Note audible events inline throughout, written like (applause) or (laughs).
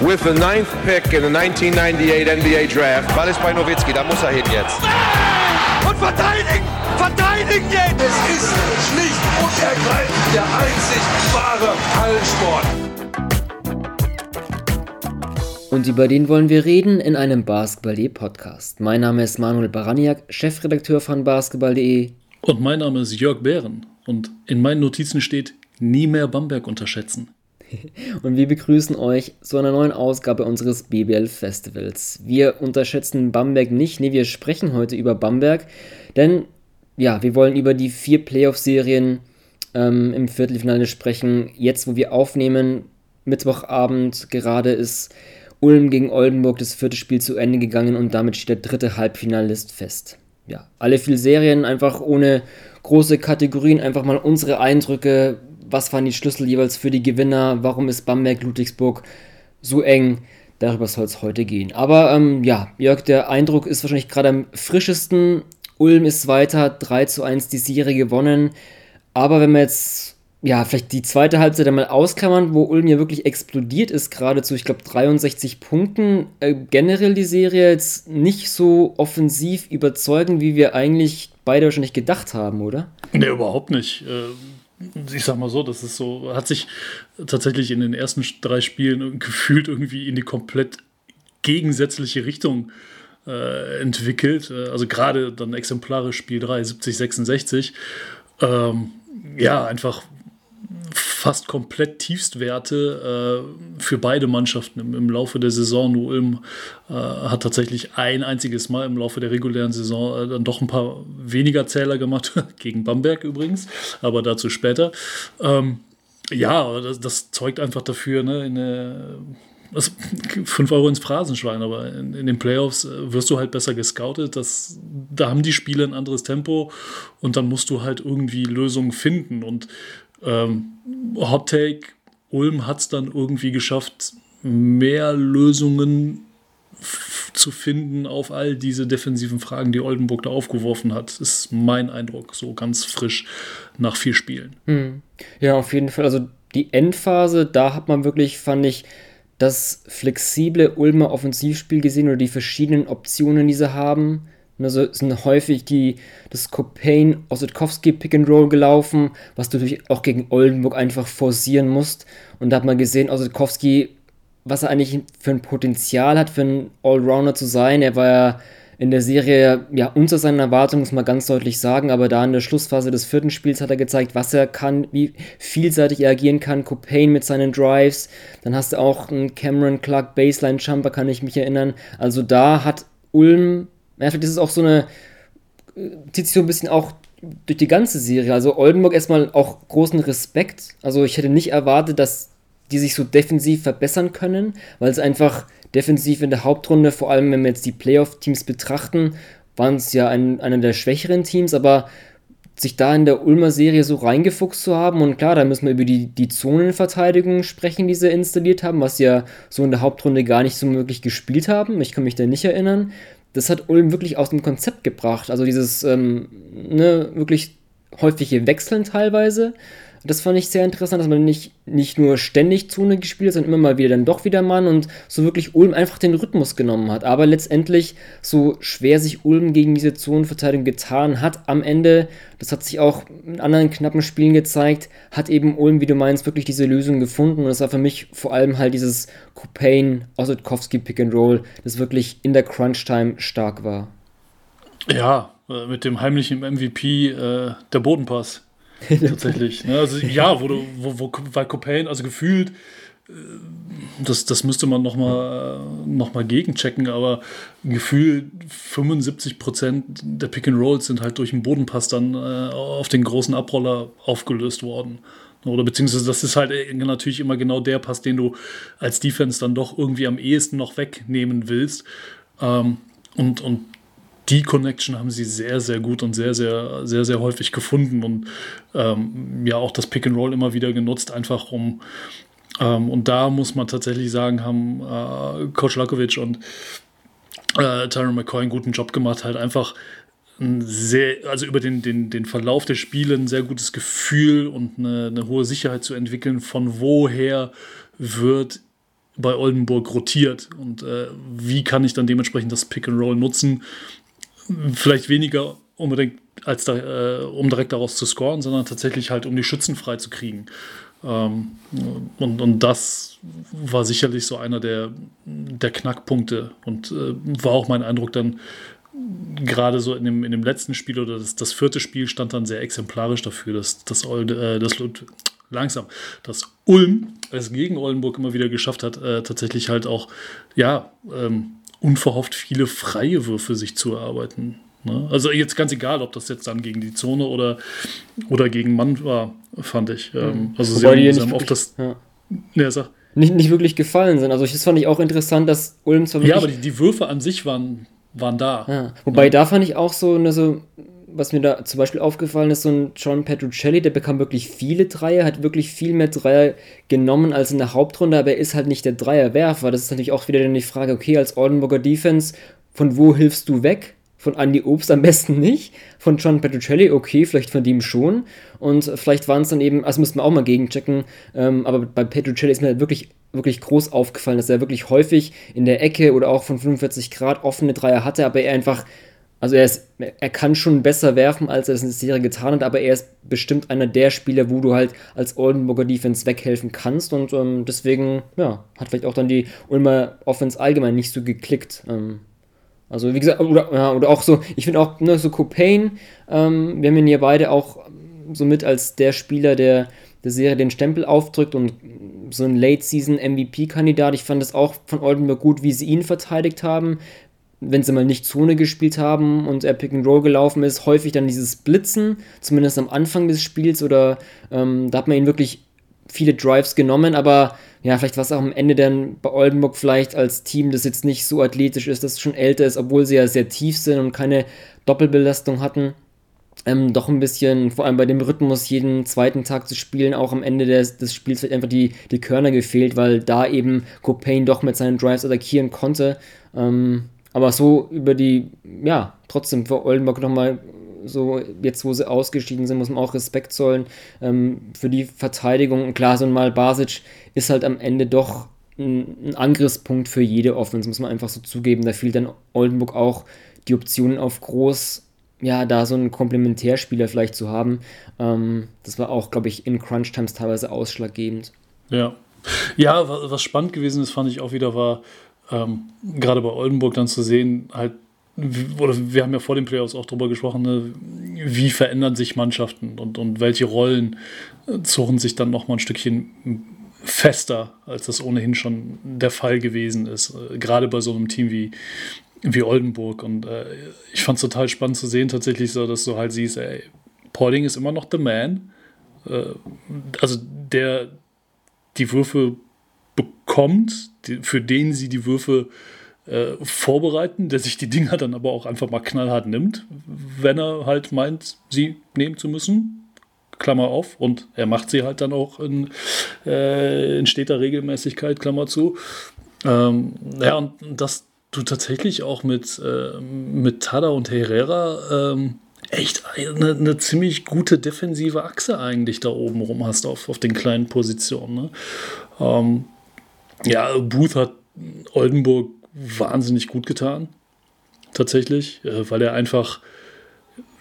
with the ninth pick in the 1998 NBA Draft. Ball ist bei Nowitzki, da muss er hin jetzt. Und verteidigen! Verteidigen jetzt! Es ist schlicht und ergreifend der einzig wahre Hallensport. Und über den wollen wir reden in einem Basketball.de Podcast. Mein Name ist Manuel Baraniak, Chefredakteur von Basketball.de. Und mein Name ist Jörg Behren. Und in meinen Notizen steht, nie mehr Bamberg unterschätzen. (laughs) und wir begrüßen euch zu einer neuen Ausgabe unseres BBL Festivals. Wir unterschätzen Bamberg nicht, nee, wir sprechen heute über Bamberg, denn ja, wir wollen über die vier Playoff-Serien ähm, im Viertelfinale sprechen. Jetzt, wo wir aufnehmen, Mittwochabend gerade ist Ulm gegen Oldenburg das vierte Spiel zu Ende gegangen und damit steht der dritte Halbfinalist fest. Ja, alle vier Serien einfach ohne große Kategorien, einfach mal unsere Eindrücke, was waren die Schlüssel jeweils für die Gewinner, warum ist Bamberg-Ludwigsburg so eng, darüber soll es heute gehen. Aber ähm, ja, Jörg, der Eindruck ist wahrscheinlich gerade am frischesten. Ulm ist weiter, 3 zu 1 die Serie gewonnen. Aber wenn wir jetzt, ja, vielleicht die zweite Halbzeit einmal ausklammern, wo Ulm ja wirklich explodiert ist, gerade zu, ich glaube, 63 Punkten, äh, generell die Serie jetzt nicht so offensiv überzeugen, wie wir eigentlich beide wahrscheinlich gedacht haben, oder? Nee, überhaupt nicht. Äh ich sag mal so, das ist so, hat sich tatsächlich in den ersten drei Spielen (laughs) gefühlt irgendwie in die komplett gegensätzliche Richtung äh, entwickelt. Äh, also gerade dann exemplarisch Spiel 3, 70, 66. Ähm, ja, einfach fast komplett Tiefstwerte äh, für beide Mannschaften im, im, Laufe der Saison. Nur Ulm äh, hat tatsächlich ein einziges Mal im Laufe der regulären Saison äh, dann doch ein paar weniger Zähler gemacht, (laughs) gegen Bamberg übrigens, aber dazu später. Ähm, ja, das, das, zeugt einfach dafür, ne, in der also 5 Euro ins Phrasenschwein, aber in, in, den Playoffs äh, wirst du halt besser gescoutet. Das, da haben die Spiele ein anderes Tempo und dann musst du halt irgendwie Lösungen finden. Und ähm, Hot Take, Ulm hat es dann irgendwie geschafft, mehr Lösungen zu finden auf all diese defensiven Fragen, die Oldenburg da aufgeworfen hat. Ist mein Eindruck, so ganz frisch nach vier Spielen. Hm. Ja, auf jeden Fall. Also die Endphase, da hat man wirklich, fand ich, das flexible Ulmer Offensivspiel gesehen oder die verschiedenen Optionen, die sie haben. Also sind häufig die, das Copain Ossetkowski Pick and Roll gelaufen, was du natürlich auch gegen Oldenburg einfach forcieren musst. Und da hat man gesehen, Ossetkowski, was er eigentlich für ein Potenzial hat, für einen Allrounder zu sein. Er war ja in der Serie ja unter seinen Erwartungen, muss man ganz deutlich sagen, aber da in der Schlussphase des vierten Spiels hat er gezeigt, was er kann, wie vielseitig er agieren kann. Copain mit seinen Drives, dann hast du auch einen Cameron Clark Baseline Jumper, kann ich mich erinnern. Also da hat Ulm, ja, ist es auch so eine, äh, zieht sich so ein bisschen auch durch die ganze Serie. Also Oldenburg erstmal auch großen Respekt. Also ich hätte nicht erwartet, dass die sich so defensiv verbessern können, weil es einfach defensiv in der Hauptrunde, vor allem wenn wir jetzt die Playoff-Teams betrachten, waren es ja ein, einer der schwächeren Teams, aber sich da in der Ulmer Serie so reingefuchst zu haben und klar, da müssen wir über die, die Zonenverteidigung sprechen, die sie installiert haben, was sie ja so in der Hauptrunde gar nicht so wirklich gespielt haben. Ich kann mich da nicht erinnern. Das hat Ulm wirklich aus dem Konzept gebracht. Also dieses ähm, ne, wirklich häufige Wechseln teilweise. Das fand ich sehr interessant, dass man nicht, nicht nur ständig Zone gespielt hat, sondern immer mal wieder dann doch wieder Mann und so wirklich Ulm einfach den Rhythmus genommen hat. Aber letztendlich, so schwer sich Ulm gegen diese Zonenverteidigung getan hat, am Ende, das hat sich auch in anderen knappen Spielen gezeigt, hat eben Ulm, wie du meinst, wirklich diese Lösung gefunden. Und das war für mich vor allem halt dieses Copain, Ossetkowski Pick and Roll, das wirklich in der Crunch-Time stark war. Ja, äh, mit dem heimlichen MVP äh, der Bodenpass. (laughs) Tatsächlich. Ne? Also ja, wo, du, wo, wo, weil Copain, also gefühlt, äh, das, das müsste man nochmal noch mal gegenchecken, aber gefühlt 75 Prozent der Pick and Rolls sind halt durch den Bodenpass dann äh, auf den großen Abroller aufgelöst worden. Oder beziehungsweise das ist halt äh, natürlich immer genau der Pass, den du als Defense dann doch irgendwie am ehesten noch wegnehmen willst. Ähm, und, und die Connection haben sie sehr, sehr gut und sehr, sehr, sehr, sehr häufig gefunden und ähm, ja auch das Pick and Roll immer wieder genutzt, einfach um ähm, und da muss man tatsächlich sagen, haben äh, Coach Lakovic und äh, Tyron McCoy einen guten Job gemacht, halt einfach ein sehr, also über den, den, den Verlauf der Spiele ein sehr gutes Gefühl und eine, eine hohe Sicherheit zu entwickeln, von woher wird bei Oldenburg rotiert und äh, wie kann ich dann dementsprechend das Pick and Roll nutzen. Vielleicht weniger unbedingt als da, äh, um direkt daraus zu scoren, sondern tatsächlich halt um die Schützen frei zu kriegen. Ähm, und, und das war sicherlich so einer der, der Knackpunkte und äh, war auch mein Eindruck dann gerade so in dem, in dem letzten Spiel oder das, das vierte Spiel stand dann sehr exemplarisch dafür, dass, dass, äh, das langsam, dass Ulm es gegen Oldenburg immer wieder geschafft hat, äh, tatsächlich halt auch, ja, ähm, unverhofft viele freie Würfe sich zu erarbeiten. Ne? Also jetzt ganz egal, ob das jetzt dann gegen die Zone oder, oder gegen Mann war, fand ich. Ähm, mhm. also Wobei sie haben, sie haben oft das. Ja. Ja, sag. Nicht, nicht wirklich gefallen sind. Also das fand ich auch interessant, dass Ulm zwar Ja, aber die, die Würfe an sich waren, waren da. Ja. Wobei ja. da fand ich auch so, ne, so, was mir da zum Beispiel aufgefallen ist, so ein John Petruccelli, der bekam wirklich viele Dreier, hat wirklich viel mehr Dreier genommen als in der Hauptrunde, aber er ist halt nicht der Dreierwerfer. Das ist natürlich auch wieder die Frage, okay, als Oldenburger Defense, von wo hilfst du weg? Von Andy Obst am besten nicht. Von John Petruccelli, okay, vielleicht von dem schon. Und vielleicht waren es dann eben, also müssten wir auch mal gegenchecken, ähm, aber bei Petruccelli ist mir halt wirklich, wirklich groß aufgefallen, dass er wirklich häufig in der Ecke oder auch von 45 Grad offene Dreier hatte, aber er einfach, also er, ist, er kann schon besser werfen, als er es in der Serie getan hat, aber er ist bestimmt einer der Spieler, wo du halt als Oldenburger Defense weghelfen kannst und ähm, deswegen, ja, hat vielleicht auch dann die Ulmer Offense allgemein nicht so geklickt. Ähm, also wie gesagt, oder, ja, oder auch so, ich finde auch ne, so Copain, ähm, wir haben ihn hier beide auch so mit als der Spieler, der der Serie den Stempel aufdrückt und so ein Late-Season-MVP-Kandidat. Ich fand es auch von Oldenburg gut, wie sie ihn verteidigt haben. Wenn sie mal nicht Zone gespielt haben und er Pick and Roll gelaufen ist, häufig dann dieses Blitzen, zumindest am Anfang des Spiels oder ähm, da hat man ihn wirklich viele Drives genommen, aber ja, vielleicht war es auch am Ende dann bei Oldenburg vielleicht als Team, das jetzt nicht so athletisch ist, das schon älter ist, obwohl sie ja sehr tief sind und keine Doppelbelastung hatten. Ähm, doch ein bisschen, vor allem bei dem Rhythmus, jeden zweiten Tag zu spielen, auch am Ende des, des Spiels vielleicht einfach die, die Körner gefehlt, weil da eben Copain doch mit seinen Drives attackieren konnte. Ähm, aber so über die, ja, trotzdem für Oldenburg nochmal so jetzt, wo sie ausgeschieden sind, muss man auch Respekt zollen ähm, für die Verteidigung. Und klar, so ein Mal Basic ist halt am Ende doch ein, ein Angriffspunkt für jede Offense, muss man einfach so zugeben. Da fiel dann Oldenburg auch die Optionen auf groß, ja, da so einen Komplementärspieler vielleicht zu haben. Ähm, das war auch, glaube ich, in Crunch Times teilweise ausschlaggebend. Ja. Ja, was spannend gewesen ist, fand ich auch wieder, war ähm, gerade bei Oldenburg dann zu sehen, halt oder wir haben ja vor den Playoffs auch darüber gesprochen, ne, wie verändern sich Mannschaften und, und welche Rollen äh, zogen sich dann nochmal ein Stückchen fester, als das ohnehin schon der Fall gewesen ist. Äh, gerade bei so einem Team wie, wie Oldenburg. Und äh, ich fand es total spannend zu sehen, tatsächlich so, dass du halt siehst, ey, Pauling ist immer noch the man. Äh, also der die Würfe bekommt, für den sie die Würfe äh, vorbereiten, der sich die Dinger dann aber auch einfach mal knallhart nimmt, wenn er halt meint, sie nehmen zu müssen. Klammer auf, und er macht sie halt dann auch in, äh, in steter Regelmäßigkeit, Klammer zu. Ähm, ja, und das du tatsächlich auch mit, äh, mit Tada und Herrera ähm, echt eine, eine, ziemlich gute defensive Achse eigentlich da oben rum hast auf, auf den kleinen Positionen. Ne? Ähm, ja, Booth hat Oldenburg wahnsinnig gut getan. Tatsächlich, äh, weil er einfach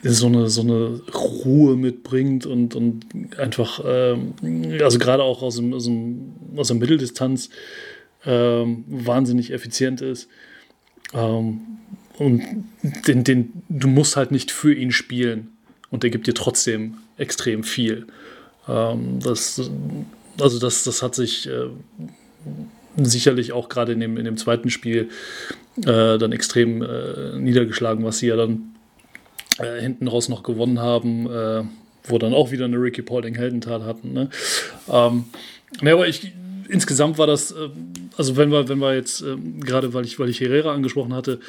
so eine, so eine Ruhe mitbringt und, und einfach, ähm, also gerade auch aus, dem, aus, dem, aus der Mitteldistanz ähm, wahnsinnig effizient ist. Ähm, und den, den, du musst halt nicht für ihn spielen und der gibt dir trotzdem extrem viel. Ähm, das, also das, das hat sich äh, sicherlich auch gerade in dem, in dem zweiten Spiel äh, dann extrem äh, niedergeschlagen, was sie ja dann äh, hinten raus noch gewonnen haben, äh, wo dann auch wieder eine Ricky Paulding Heldentat hatten. Ne? Ähm, ne, aber ich, insgesamt war das, äh, also wenn wir, wenn wir jetzt, äh, gerade weil ich, weil ich Herrera angesprochen hatte,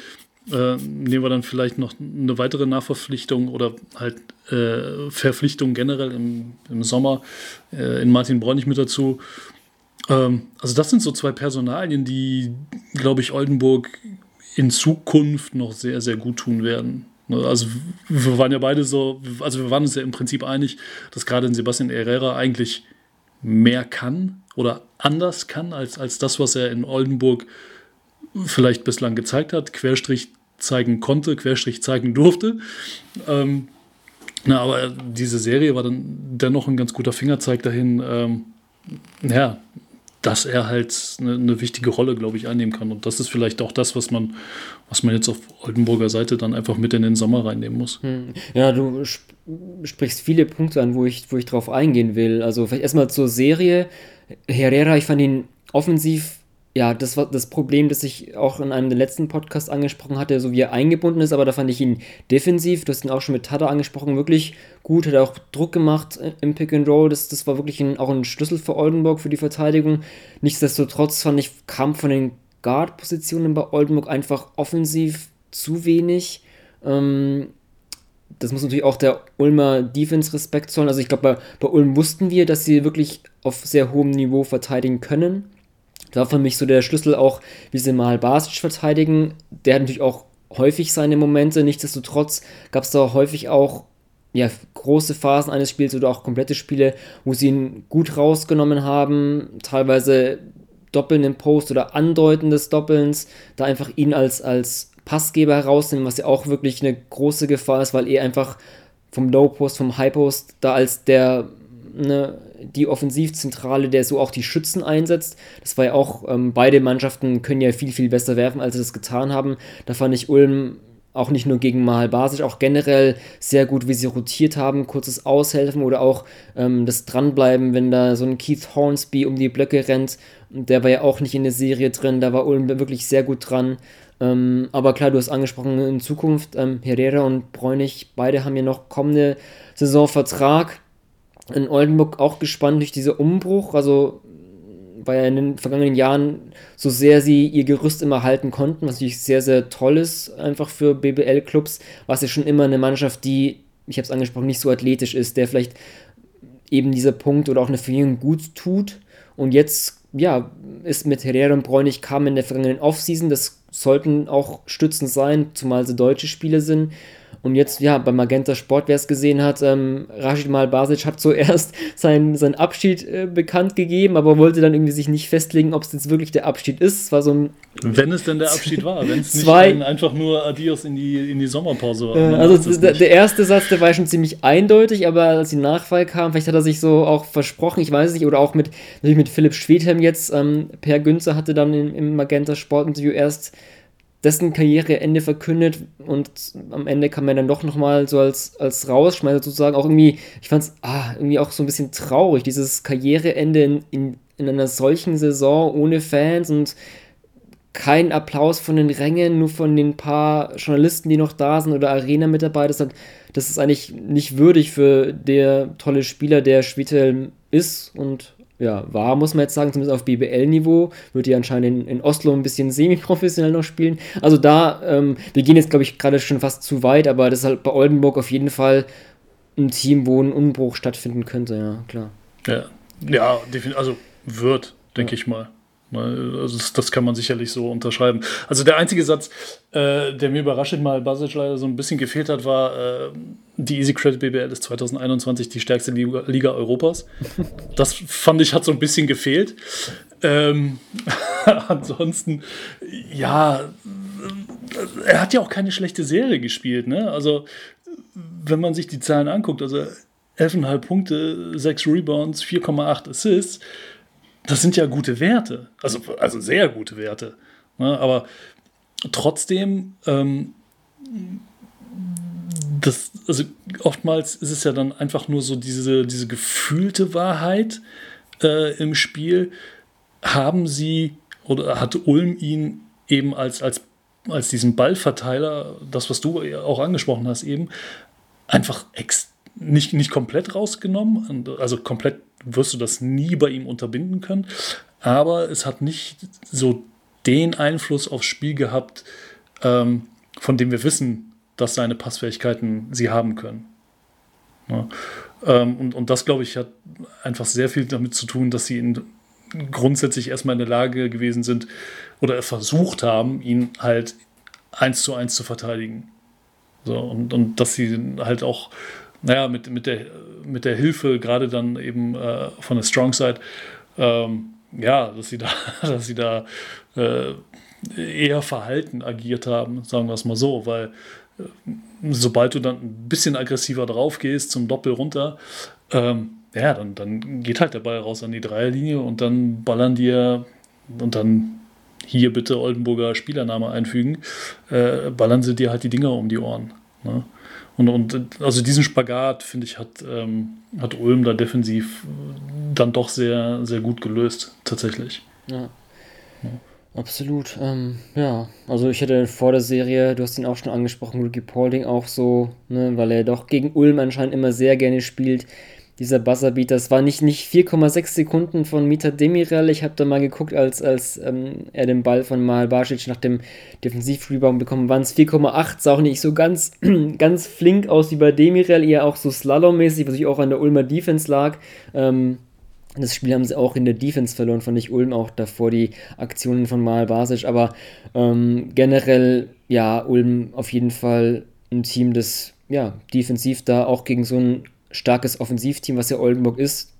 nehmen wir dann vielleicht noch eine weitere Nachverpflichtung oder halt Verpflichtung generell im, im Sommer in Martin Bräunig mit dazu. Ähm, also das sind so zwei Personalien, die, glaube ich, Oldenburg in Zukunft noch sehr, sehr gut tun werden. Ne, also wir waren ja beide so, also wir waren uns ja im Prinzip einig, dass gerade Sebastian Herrera eigentlich mehr kann oder anders kann als, als das, was er in Oldenburg vielleicht bislang gezeigt hat, Querstrich zeigen konnte, Querstrich zeigen durfte. Ähm, na, aber diese Serie war dann dennoch ein ganz guter Fingerzeig dahin, ähm, ja, dass er halt eine, eine wichtige Rolle, glaube ich, einnehmen kann. Und das ist vielleicht auch das, was man, was man jetzt auf Oldenburger Seite dann einfach mit in den Sommer reinnehmen muss. Hm. Ja, du sp sprichst viele Punkte an, wo ich, wo ich drauf eingehen will. Also vielleicht erstmal zur Serie. Herrera, ich fand ihn offensiv ja, das war das Problem, das ich auch in einem der letzten Podcasts angesprochen hatte, so wie er eingebunden ist, aber da fand ich ihn defensiv, du hast ihn auch schon mit Tada angesprochen, wirklich gut, hat auch Druck gemacht im Pick and Roll, das, das war wirklich ein, auch ein Schlüssel für Oldenburg für die Verteidigung. Nichtsdestotrotz fand ich, kam von den Guard-Positionen bei Oldenburg einfach offensiv zu wenig. Ähm, das muss natürlich auch der Ulmer Defense Respekt zollen. Also ich glaube, bei, bei Ulm wussten wir, dass sie wirklich auf sehr hohem Niveau verteidigen können. Da war für mich so der Schlüssel auch, wie sie mal Basic verteidigen. Der hat natürlich auch häufig seine Momente. Nichtsdestotrotz gab es da häufig auch ja, große Phasen eines Spiels oder auch komplette Spiele, wo sie ihn gut rausgenommen haben. Teilweise Doppeln im Post oder Andeuten des Doppelns. Da einfach ihn als, als Passgeber herausnehmen, was ja auch wirklich eine große Gefahr ist, weil er einfach vom Low Post, vom High Post da als der ne, die Offensivzentrale, der so auch die Schützen einsetzt. Das war ja auch, ähm, beide Mannschaften können ja viel, viel besser werfen, als sie das getan haben. Da fand ich Ulm auch nicht nur gegen Mahal Basic, auch generell sehr gut, wie sie rotiert haben, kurzes Aushelfen oder auch ähm, das Dranbleiben, wenn da so ein Keith Hornsby um die Blöcke rennt. Der war ja auch nicht in der Serie drin, da war Ulm wirklich sehr gut dran. Ähm, aber klar, du hast angesprochen, in Zukunft, ähm, Herrera und Bräunig, beide haben ja noch kommende Saison Vertrag in Oldenburg auch gespannt durch diesen Umbruch. Also war ja in den vergangenen Jahren, so sehr sie ihr Gerüst immer halten konnten, was natürlich sehr, sehr toll ist, einfach für BBL-Clubs, war es ja schon immer eine Mannschaft, die, ich habe es angesprochen, nicht so athletisch ist, der vielleicht eben dieser Punkt oder auch eine Verjüngung gut tut. Und jetzt, ja, ist mit Herrera und Bräunig kam in der vergangenen Offseason, das sollten auch Stützen sein, zumal sie deutsche Spiele sind. Und jetzt, ja, bei Magenta Sport, wer es gesehen hat, ähm, Rashid Mal Basic hat zuerst (laughs) seinen, seinen Abschied äh, bekannt gegeben, aber wollte dann irgendwie sich nicht festlegen, ob es jetzt wirklich der Abschied ist. Es war so ein. Wenn es denn der Abschied war, wenn es nicht ein, einfach nur Adios in die, in die Sommerpause war. Äh, also der, der, erste Satz, der war schon ziemlich eindeutig, aber als die Nachfall kam, vielleicht hat er sich so auch versprochen, ich weiß nicht, oder auch mit, natürlich mit Philipp Schwedhelm jetzt, ähm, Per Günzer hatte dann im, im Magenta Sport Interview erst dessen Karriereende verkündet und am Ende kam er dann doch nochmal so als, als Rausschmeißer sozusagen auch irgendwie, ich fand es ah, irgendwie auch so ein bisschen traurig, dieses Karriereende in, in, in einer solchen Saison ohne Fans und kein Applaus von den Rängen, nur von den paar Journalisten, die noch da sind oder Arena-Mitarbeiter. Das, das ist eigentlich nicht würdig für der tolle Spieler, der Schwedhelm ist und ja, war, muss man jetzt sagen, zumindest auf BBL-Niveau. Wird ja anscheinend in, in, Oslo ein bisschen semi-professionell noch spielen. Also da, ähm, wir gehen jetzt, glaube ich, gerade schon fast zu weit, aber das ist halt bei Oldenburg auf jeden Fall ein Team, wo ein Umbruch stattfinden könnte, ja, klar. Ja, ja also wird, denke ja. ich mal. Also das, das, kann man sicherlich so unterschreiben. Also der einzige Satz, äh, der mir überraschend mal Basic leider so ein bisschen gefehlt hat, war, äh, die Easy Credit BBL ist 2021 die stärkste Liga, Liga Europas. Das fand ich hat so ein bisschen gefehlt. Ähm, (laughs) ansonsten, ja, er hat ja auch keine schlechte Serie gespielt. Ne? Also wenn man sich die Zahlen anguckt, also 11,5 Punkte, 6 Rebounds, 4,8 Assists, das sind ja gute Werte. Also, also sehr gute Werte. Ne? Aber trotzdem, ähm, das, also oftmals ist es ja dann einfach nur so diese, diese gefühlte Wahrheit äh, im Spiel. Haben sie oder hat Ulm ihn eben als, als, als diesen Ballverteiler, das, was du auch angesprochen hast, eben einfach nicht, nicht komplett rausgenommen, also komplett wirst du das nie bei ihm unterbinden können. Aber es hat nicht so den Einfluss aufs Spiel gehabt, ähm, von dem wir wissen, dass seine Passfähigkeiten sie haben können. Ja. Ähm, und, und das, glaube ich, hat einfach sehr viel damit zu tun, dass sie ihn grundsätzlich erstmal in der Lage gewesen sind oder versucht haben, ihn halt eins zu eins zu verteidigen. So, und, und dass sie halt auch naja, mit, mit, der, mit der Hilfe gerade dann eben äh, von der Strong Side, ähm, ja, dass sie da, (laughs) dass sie da äh, eher verhalten agiert haben, sagen wir es mal so, weil äh, sobald du dann ein bisschen aggressiver drauf gehst, zum Doppel runter, ähm, ja, dann, dann geht halt der Ball raus an die Dreierlinie und dann ballern dir und dann hier bitte Oldenburger Spielername einfügen, äh, ballern sie dir halt die Dinger um die Ohren. Ne? Und, und also diesen Spagat, finde ich, hat, ähm, hat Ulm da defensiv dann doch sehr, sehr gut gelöst, tatsächlich. Ja. ja. Absolut, ähm, ja. Also ich hätte vor der Serie, du hast ihn auch schon angesprochen, Ricky Paulding auch so, ne, weil er doch gegen Ulm anscheinend immer sehr gerne spielt dieser Buzzerbeater. Das war nicht, nicht 4,6 Sekunden von Mita Demirel. Ich habe da mal geguckt, als, als ähm, er den Ball von Mahal Basic nach dem Defensivrebound bekommen, waren es 4,8. Sah auch nicht so ganz, (clears throat) ganz flink aus wie bei Demirel, eher auch so slalommäßig, was ich auch an der Ulmer Defense lag. Ähm, das Spiel haben sie auch in der Defense verloren, fand ich Ulm auch davor, die Aktionen von Mahal Basic. Aber ähm, generell, ja, Ulm auf jeden Fall ein Team, das ja defensiv da auch gegen so ein starkes Offensivteam, was ja Oldenburg ist.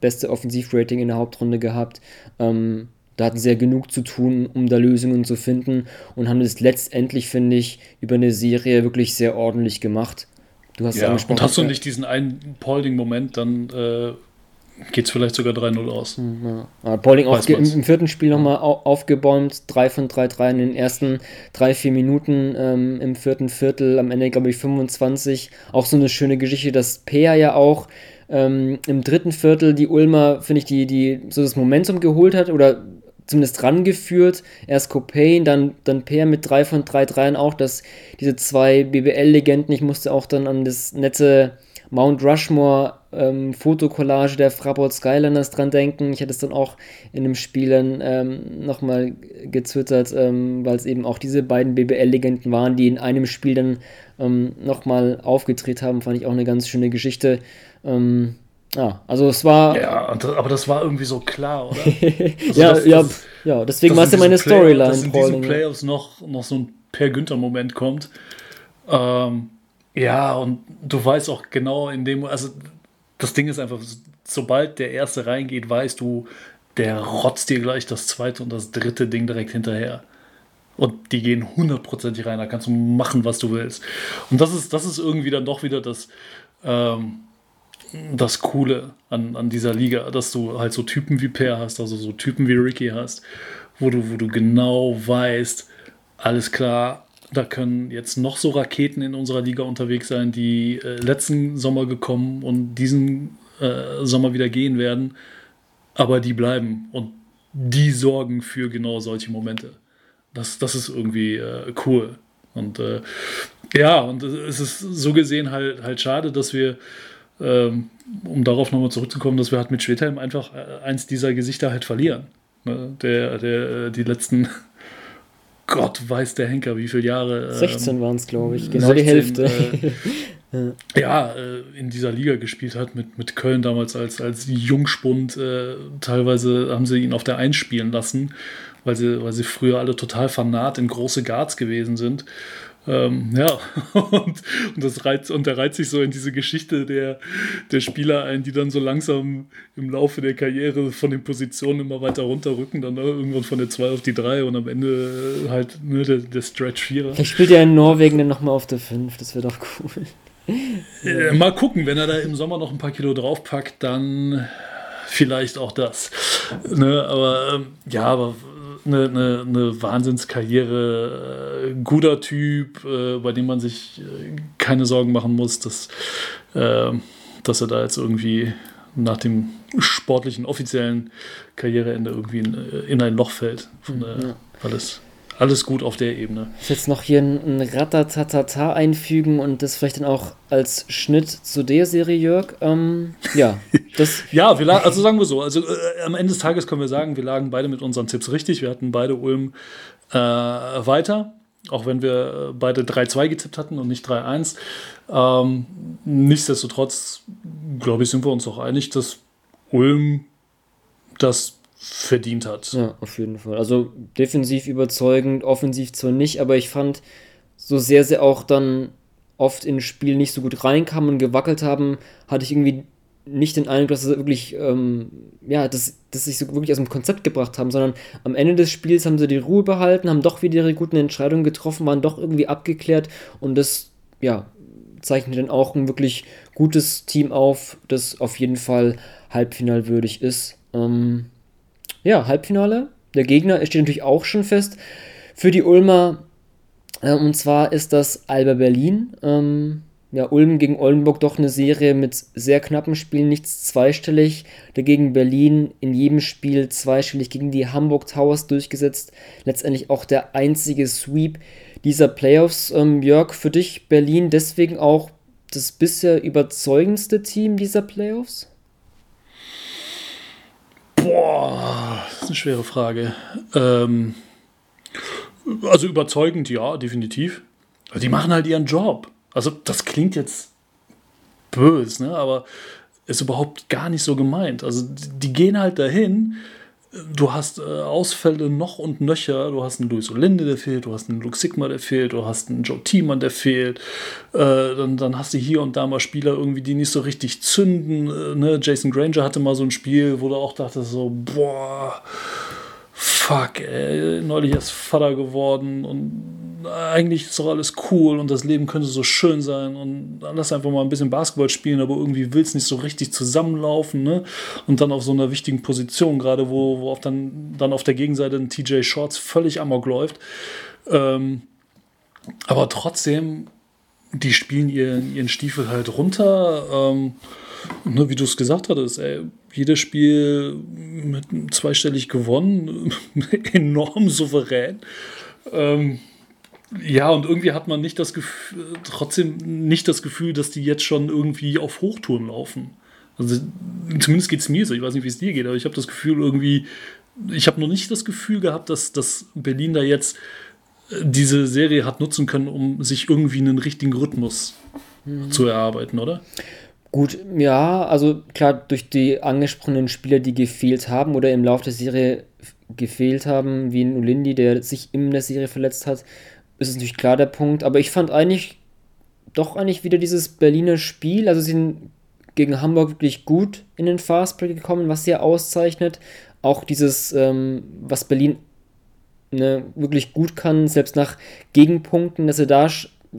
Beste Offensivrating in der Hauptrunde gehabt. Ähm, da hatten sie ja genug zu tun, um da Lösungen zu finden und haben es letztendlich, finde ich, über eine Serie wirklich sehr ordentlich gemacht. Du hast ja, angesprochen. Und hast du nicht diesen einen Paulding-Moment dann äh, geht es vielleicht sogar 3-0 aus. Hm, ja. Pauling auch im, im, vierten Spiel nochmal au aufgebäumt, 3 von 3 3 in den ersten 3-4 Minuten ähm, im vierten Viertel, am Ende glaube ich 25. Auch so eine schöne Geschichte, dass Peer ja auch ähm, im dritten Viertel die Ulmer, finde ich, die, die so das Momentum geholt hat oder zumindest rangeführt. Erst Copain, dann, dann Peer mit 3 von 3 3 auch, dass diese zwei BBL-Legenden, ich musste auch dann an das nette Mount Rushmore ähm, Fotokollage der Fraport Skylanders dran denken. Ich hatte es dann auch in dem Spiel ähm, nochmal gezwittert, ähm, weil es eben auch diese beiden BBL-Legenden waren, die in einem Spiel dann ähm, nochmal aufgetreten haben. Fand ich auch eine ganz schöne Geschichte. Ähm, ja, also es war. Ja, aber das war irgendwie so klar, oder? (laughs) Also ja, das, ja, das, ja, deswegen war es ja meine Storyline. Dass in diesen Playoffs noch, noch so ein Per Günther-Moment kommt. Ähm, ja, und du weißt auch genau in dem, also das Ding ist einfach, sobald der erste reingeht, weißt du, der rotzt dir gleich das zweite und das dritte Ding direkt hinterher. Und die gehen hundertprozentig rein, da kannst du machen, was du willst. Und das ist, das ist irgendwie dann doch wieder das, ähm, das Coole an, an dieser Liga, dass du halt so Typen wie Per hast, also so Typen wie Ricky hast, wo du, wo du genau weißt, alles klar, da können jetzt noch so Raketen in unserer Liga unterwegs sein, die äh, letzten Sommer gekommen und diesen äh, Sommer wieder gehen werden. Aber die bleiben und die sorgen für genau solche Momente. Das, das ist irgendwie äh, cool. Und äh, ja, und es ist so gesehen halt, halt schade, dass wir, ähm, um darauf nochmal zurückzukommen, dass wir halt mit Schwedheim einfach äh, eins dieser Gesichter halt verlieren. Ne? Der, der, äh, die letzten Gott weiß der Henker, wie viele Jahre. 16 waren es, glaube ich, genau 16, die Hälfte. Äh, (laughs) ja, äh, in dieser Liga gespielt hat, mit, mit Köln damals als, als Jungspund. Äh, teilweise haben sie ihn auf der Eins spielen lassen, weil sie, weil sie früher alle total fanat in große Guards gewesen sind. Ähm, ja, (laughs) und, und, das reizt, und der reizt sich so in diese Geschichte der, der Spieler ein, die dann so langsam im Laufe der Karriere von den Positionen immer weiter runterrücken, dann irgendwann von der 2 auf die 3 und am Ende halt nur der, der Stretch 4 Vielleicht spielt er in Norwegen dann nochmal auf der 5, das wäre doch cool. (laughs) Äh, mal gucken, wenn er da im Sommer noch ein paar Kilo draufpackt, dann vielleicht auch das. Ne, aber ähm, ja, aber eine, eine, eine Wahnsinnskarriere, äh, guter Typ, äh, bei dem man sich äh, keine Sorgen machen muss, dass, äh, dass er da jetzt irgendwie nach dem sportlichen, offiziellen Karriereende irgendwie in, äh, in ein Loch fällt. Von, ja. Alles alles gut auf der Ebene. Ich jetzt noch hier ein, ein Ratatatata einfügen und das vielleicht dann auch als Schnitt zu der Serie, Jörg. Ähm, ja, das. (laughs) ja, wir also sagen wir so. Also äh, am Ende des Tages können wir sagen, wir lagen beide mit unseren Tipps richtig. Wir hatten beide Ulm äh, weiter, auch wenn wir beide 3-2 getippt hatten und nicht 3-1. Ähm, nichtsdestotrotz, glaube ich, sind wir uns auch einig, dass Ulm das verdient hat. Ja, auf jeden Fall. Also defensiv überzeugend, offensiv zwar nicht, aber ich fand, so sehr sie auch dann oft ins Spiel nicht so gut reinkamen und gewackelt haben, hatte ich irgendwie nicht den Eindruck, dass sie wirklich, ähm, ja, dass, dass sich so wirklich aus dem Konzept gebracht haben, sondern am Ende des Spiels haben sie die Ruhe behalten, haben doch wieder ihre guten Entscheidungen getroffen, waren doch irgendwie abgeklärt und das, ja, zeichnet dann auch ein wirklich gutes Team auf, das auf jeden Fall halbfinalwürdig ist. Ähm, ja, Halbfinale. Der Gegner steht natürlich auch schon fest für die Ulmer. Äh, und zwar ist das Alba Berlin. Ähm, ja, Ulm gegen Oldenburg doch eine Serie mit sehr knappen Spielen, nichts zweistellig. Dagegen Berlin in jedem Spiel zweistellig gegen die Hamburg Towers durchgesetzt. Letztendlich auch der einzige Sweep dieser Playoffs. Ähm, Jörg, für dich Berlin deswegen auch das bisher überzeugendste Team dieser Playoffs? Boah, das ist eine schwere Frage. Ähm, also überzeugend, ja, definitiv. Die machen halt ihren Job. Also das klingt jetzt böse, ne? aber ist überhaupt gar nicht so gemeint. Also die gehen halt dahin, du hast äh, Ausfälle noch und nöcher. Du hast einen Luis Olinde, der fehlt, du hast einen Luke Sigma, der fehlt, du hast einen Joe Thiemann, der fehlt. Äh, dann, dann hast du hier und da mal Spieler irgendwie, die nicht so richtig zünden. Äh, ne? Jason Granger hatte mal so ein Spiel, wo du auch dachtest so, boah, fuck, ey, neulich erst Vater geworden und eigentlich ist doch alles cool und das Leben könnte so schön sein und lass einfach mal ein bisschen Basketball spielen, aber irgendwie will es nicht so richtig zusammenlaufen, ne? Und dann auf so einer wichtigen Position, gerade wo, wo auf dann, dann auf der Gegenseite ein TJ Shorts völlig amok läuft. Ähm, aber trotzdem, die spielen ihren, ihren Stiefel halt runter. Ähm, ne, wie du es gesagt hattest, ey, jedes Spiel mit zweistellig gewonnen, (laughs) enorm souverän. Ähm, ja, und irgendwie hat man nicht das Gefühl, trotzdem nicht das Gefühl, dass die jetzt schon irgendwie auf Hochtouren laufen. Also zumindest geht es mir so, ich weiß nicht, wie es dir geht, aber ich habe das Gefühl irgendwie, ich habe noch nicht das Gefühl gehabt, dass, dass Berlin da jetzt äh, diese Serie hat nutzen können, um sich irgendwie einen richtigen Rhythmus mhm. zu erarbeiten, oder? Gut, ja, also klar, durch die angesprochenen Spieler, die gefehlt haben oder im Laufe der Serie gefehlt haben, wie ein Ulindi, der sich in der Serie verletzt hat, ist es natürlich klar der Punkt. Aber ich fand eigentlich doch eigentlich wieder dieses Berliner Spiel, also sie sind gegen Hamburg wirklich gut in den Fastbreak gekommen, was sie auszeichnet. Auch dieses, ähm, was Berlin ne, wirklich gut kann, selbst nach Gegenpunkten, dass sie da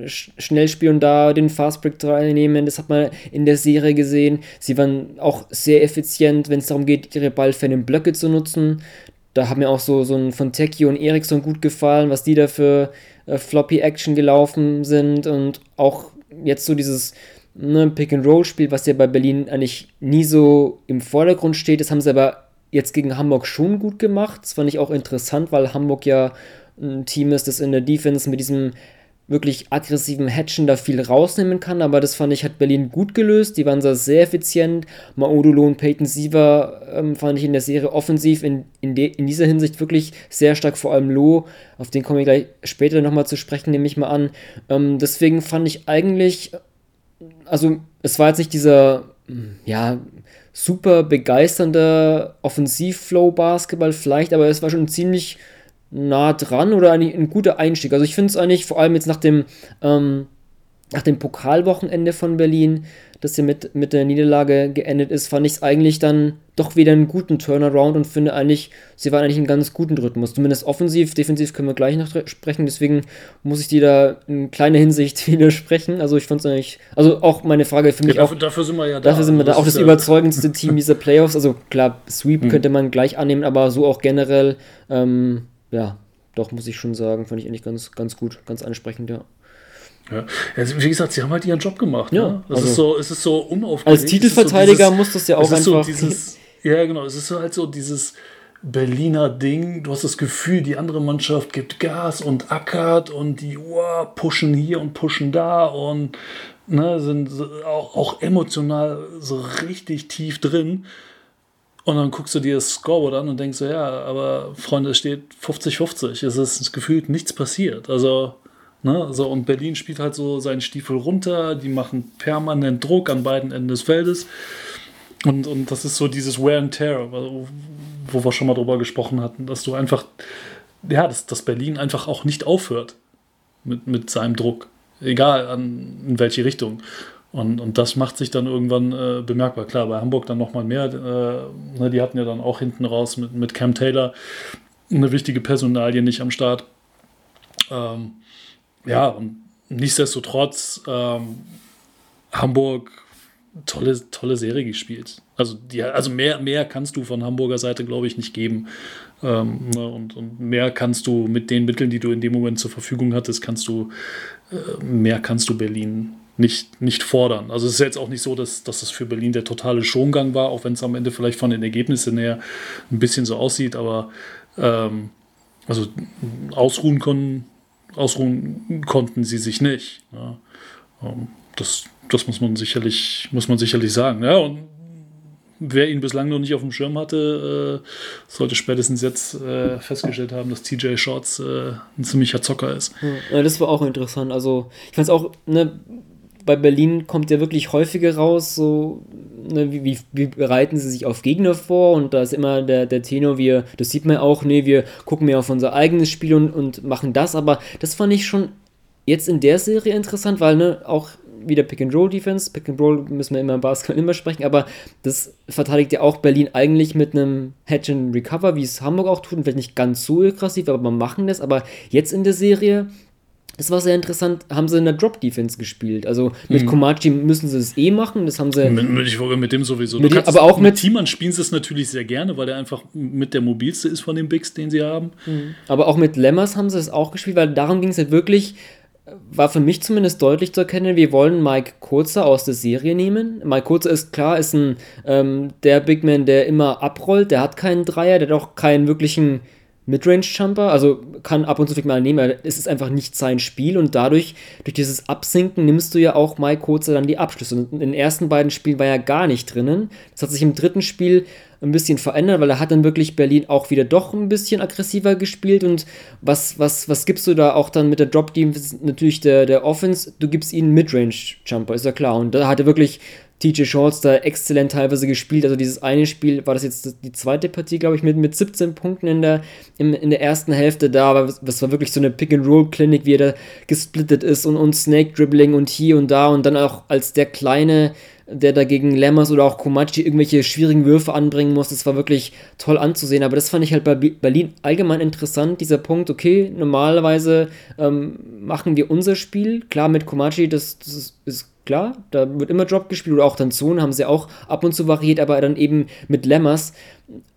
schnell spielen und da den Fastbreak teilnehmen. Das hat man in der Serie gesehen. Sie waren auch sehr effizient, wenn es darum geht, ihre ballfernen Blöcke zu nutzen. Da haben mir auch so, so ein von Techie und Eriksson gut gefallen, was die da für äh, Floppy-Action gelaufen sind und auch jetzt so dieses ne, Pick-and-Roll-Spiel, was ja bei Berlin eigentlich nie so im Vordergrund steht. Das haben sie aber jetzt gegen Hamburg schon gut gemacht. Das fand ich auch interessant, weil Hamburg ja ein Team ist, das in der Defense mit diesem wirklich aggressiven Hatchen da viel rausnehmen kann, aber das fand ich, hat Berlin gut gelöst. Die waren da sehr effizient. Maodulo und Peyton Siever ähm, fand ich in der Serie offensiv in, in, de, in dieser Hinsicht wirklich sehr stark, vor allem Loh. Auf den komme ich gleich später nochmal zu sprechen, nehme ich mal an. Ähm, deswegen fand ich eigentlich, also es war jetzt nicht dieser, ja, super begeisternder Offensivflow-Basketball vielleicht, aber es war schon ziemlich nah dran oder eigentlich ein guter Einstieg. Also ich finde es eigentlich vor allem jetzt nach dem, ähm, nach dem Pokalwochenende von Berlin, das hier mit, mit der Niederlage geendet ist, fand ich es eigentlich dann doch wieder einen guten Turnaround und finde eigentlich, sie waren eigentlich einen ganz guten Rhythmus. Zumindest offensiv, defensiv können wir gleich noch sprechen, deswegen muss ich dir da in kleiner Hinsicht (laughs) widersprechen. Also ich fand es eigentlich, also auch meine Frage für mich ja, dafür, auch. Dafür sind wir ja da. Dafür sind wir da. Auch das ja überzeugendste (laughs) Team dieser Playoffs. Also klar, Sweep hm. könnte man gleich annehmen, aber so auch generell, ähm, ja, doch, muss ich schon sagen, fand ich eigentlich ganz, ganz gut, ganz ansprechend, ja. Ja. Also, wie gesagt, sie haben halt ihren Job gemacht. Ja, ne? es, also ist so, es ist so unaufgeregt. Als Titelverteidiger so dieses, muss das ja auch einfach. So dieses, ja, genau. Es ist so halt so dieses Berliner Ding. Du hast das Gefühl, die andere Mannschaft gibt Gas und ackert und die oh, pushen hier und pushen da und ne, sind auch, auch emotional so richtig tief drin. Und dann guckst du dir das Scoreboard an und denkst so, ja, aber Freunde, es steht 50-50. Es ist gefühlt nichts passiert. Also, ne, so, und Berlin spielt halt so seinen Stiefel runter, die machen permanent Druck an beiden Enden des Feldes. Und, und das ist so dieses Wear and Tear, wo, wir schon mal drüber gesprochen hatten, dass du einfach, ja, dass, dass Berlin einfach auch nicht aufhört mit, mit seinem Druck. egal an, in welche Richtung. Und, und das macht sich dann irgendwann äh, bemerkbar. Klar, bei Hamburg dann nochmal mehr. Äh, ne, die hatten ja dann auch hinten raus mit, mit Cam Taylor eine wichtige Personalie nicht am Start. Ähm, ja, und nichtsdestotrotz ähm, Hamburg tolle, tolle Serie gespielt. Also, die, also mehr, mehr kannst du von Hamburger Seite, glaube ich, nicht geben. Ähm, ne, und, und, mehr kannst du mit den Mitteln, die du in dem Moment zur Verfügung hattest, kannst du, äh, mehr kannst du Berlin nicht, nicht fordern. Also es ist jetzt auch nicht so, dass, dass das für Berlin der totale Schongang war, auch wenn es am Ende vielleicht von den Ergebnissen her ein bisschen so aussieht, aber ähm, also ausruhen, kon ausruhen konnten sie sich nicht. Ja. Ähm, das, das muss man sicherlich, muss man sicherlich sagen. Ja, und wer ihn bislang noch nicht auf dem Schirm hatte, äh, sollte spätestens jetzt äh, festgestellt haben, dass TJ Shorts äh, ein ziemlicher Zocker ist. Ja, das war auch interessant. Also ich fand es auch, ne, bei Berlin kommt ja wirklich häufiger raus, so, ne, wie, wie, wie, bereiten sie sich auf Gegner vor und da ist immer der, der Tenor, wir, das sieht man auch, ne, wir gucken mehr auf unser eigenes Spiel und, und machen das, aber das fand ich schon jetzt in der Serie interessant, weil, ne, auch wieder Pick-and-Roll-Defense. Pick-and-Roll müssen wir immer im Basketball immer sprechen, aber das verteidigt ja auch Berlin eigentlich mit einem Hedge-and-Recover, wie es Hamburg auch tut. Und vielleicht nicht ganz so aggressiv, aber man machen das. Aber jetzt in der Serie, das war sehr interessant, haben sie in der Drop-Defense gespielt. Also mit mhm. Komachi müssen sie es eh machen, das haben sie... Mit, mit, ich wollte mit dem sowieso. Mit, aber auch mit... Timon spielen sie es natürlich sehr gerne, weil er einfach mit der mobilste ist von den Bigs, den sie haben. Mhm. Aber auch mit Lemmers haben sie es auch gespielt, weil darum ging es halt wirklich war für mich zumindest deutlich zu erkennen, wir wollen Mike Kurzer aus der Serie nehmen. Mike Kurzer ist klar, ist ein ähm, der Big Man, der immer abrollt, der hat keinen Dreier, der hat auch keinen wirklichen Midrange-Jumper, also kann ab und zu vielleicht mal nehmen, aber es ist einfach nicht sein Spiel und dadurch, durch dieses Absinken, nimmst du ja auch Mike Kurzer dann die Abschlüsse. Und in den ersten beiden Spielen war er gar nicht drinnen. Das hat sich im dritten Spiel ein bisschen verändert, weil er hat dann wirklich Berlin auch wieder doch ein bisschen aggressiver gespielt und was, was, was gibst du da auch dann mit der Drop Defense natürlich der, der Offense, du gibst ihnen Midrange Jumper, ist ja klar und da hat er wirklich TJ Shorts da exzellent teilweise gespielt. Also dieses eine Spiel, war das jetzt die zweite Partie, glaube ich, mit, mit 17 Punkten in der, in, in der ersten Hälfte da. Aber das war wirklich so eine Pick-and-Roll-Klinik, wie er da gesplittet ist und, und Snake-Dribbling und hier und da. Und dann auch als der kleine der dagegen Lammers oder auch Komachi irgendwelche schwierigen Würfe anbringen muss. Das war wirklich toll anzusehen. Aber das fand ich halt bei Berlin allgemein interessant, dieser Punkt, okay, normalerweise ähm, machen wir unser Spiel. Klar, mit Komachi, das, das ist, ist klar, da wird immer Drop gespielt oder auch dann Zone haben sie auch ab und zu variiert, aber dann eben mit Lammers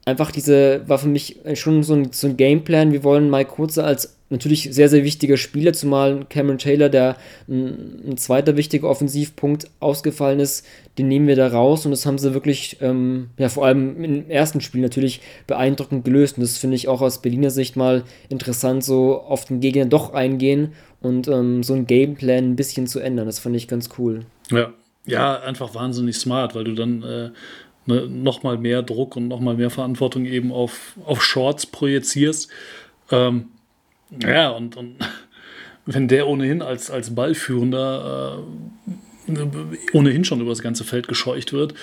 einfach diese, war für mich schon so ein, so ein Gameplan. Wir wollen Mike Kurze als natürlich sehr, sehr wichtiger Spieler, zumal Cameron Taylor, der ein, ein, zweiter wichtiger Offensivpunkt ausgefallen ist, den nehmen wir da raus und das haben sie wirklich, ähm, ja, vor allem im ersten Spiel natürlich beeindruckend gelöst und das finde ich auch aus Berliner Sicht mal interessant, so auf den Gegner doch eingehen und ähm, so ein Gameplan ein bisschen zu ändern. Das fand ich ganz cool. Ja, ja, einfach wahnsinnig smart, weil du dann äh, ne, nochmal mehr Druck und nochmal mehr Verantwortung eben auf, auf Shorts projizierst. Ähm, ja, und, und (laughs) wenn der ohnehin als, als Ballführender äh, ohnehin schon über das ganze Feld gescheucht wird,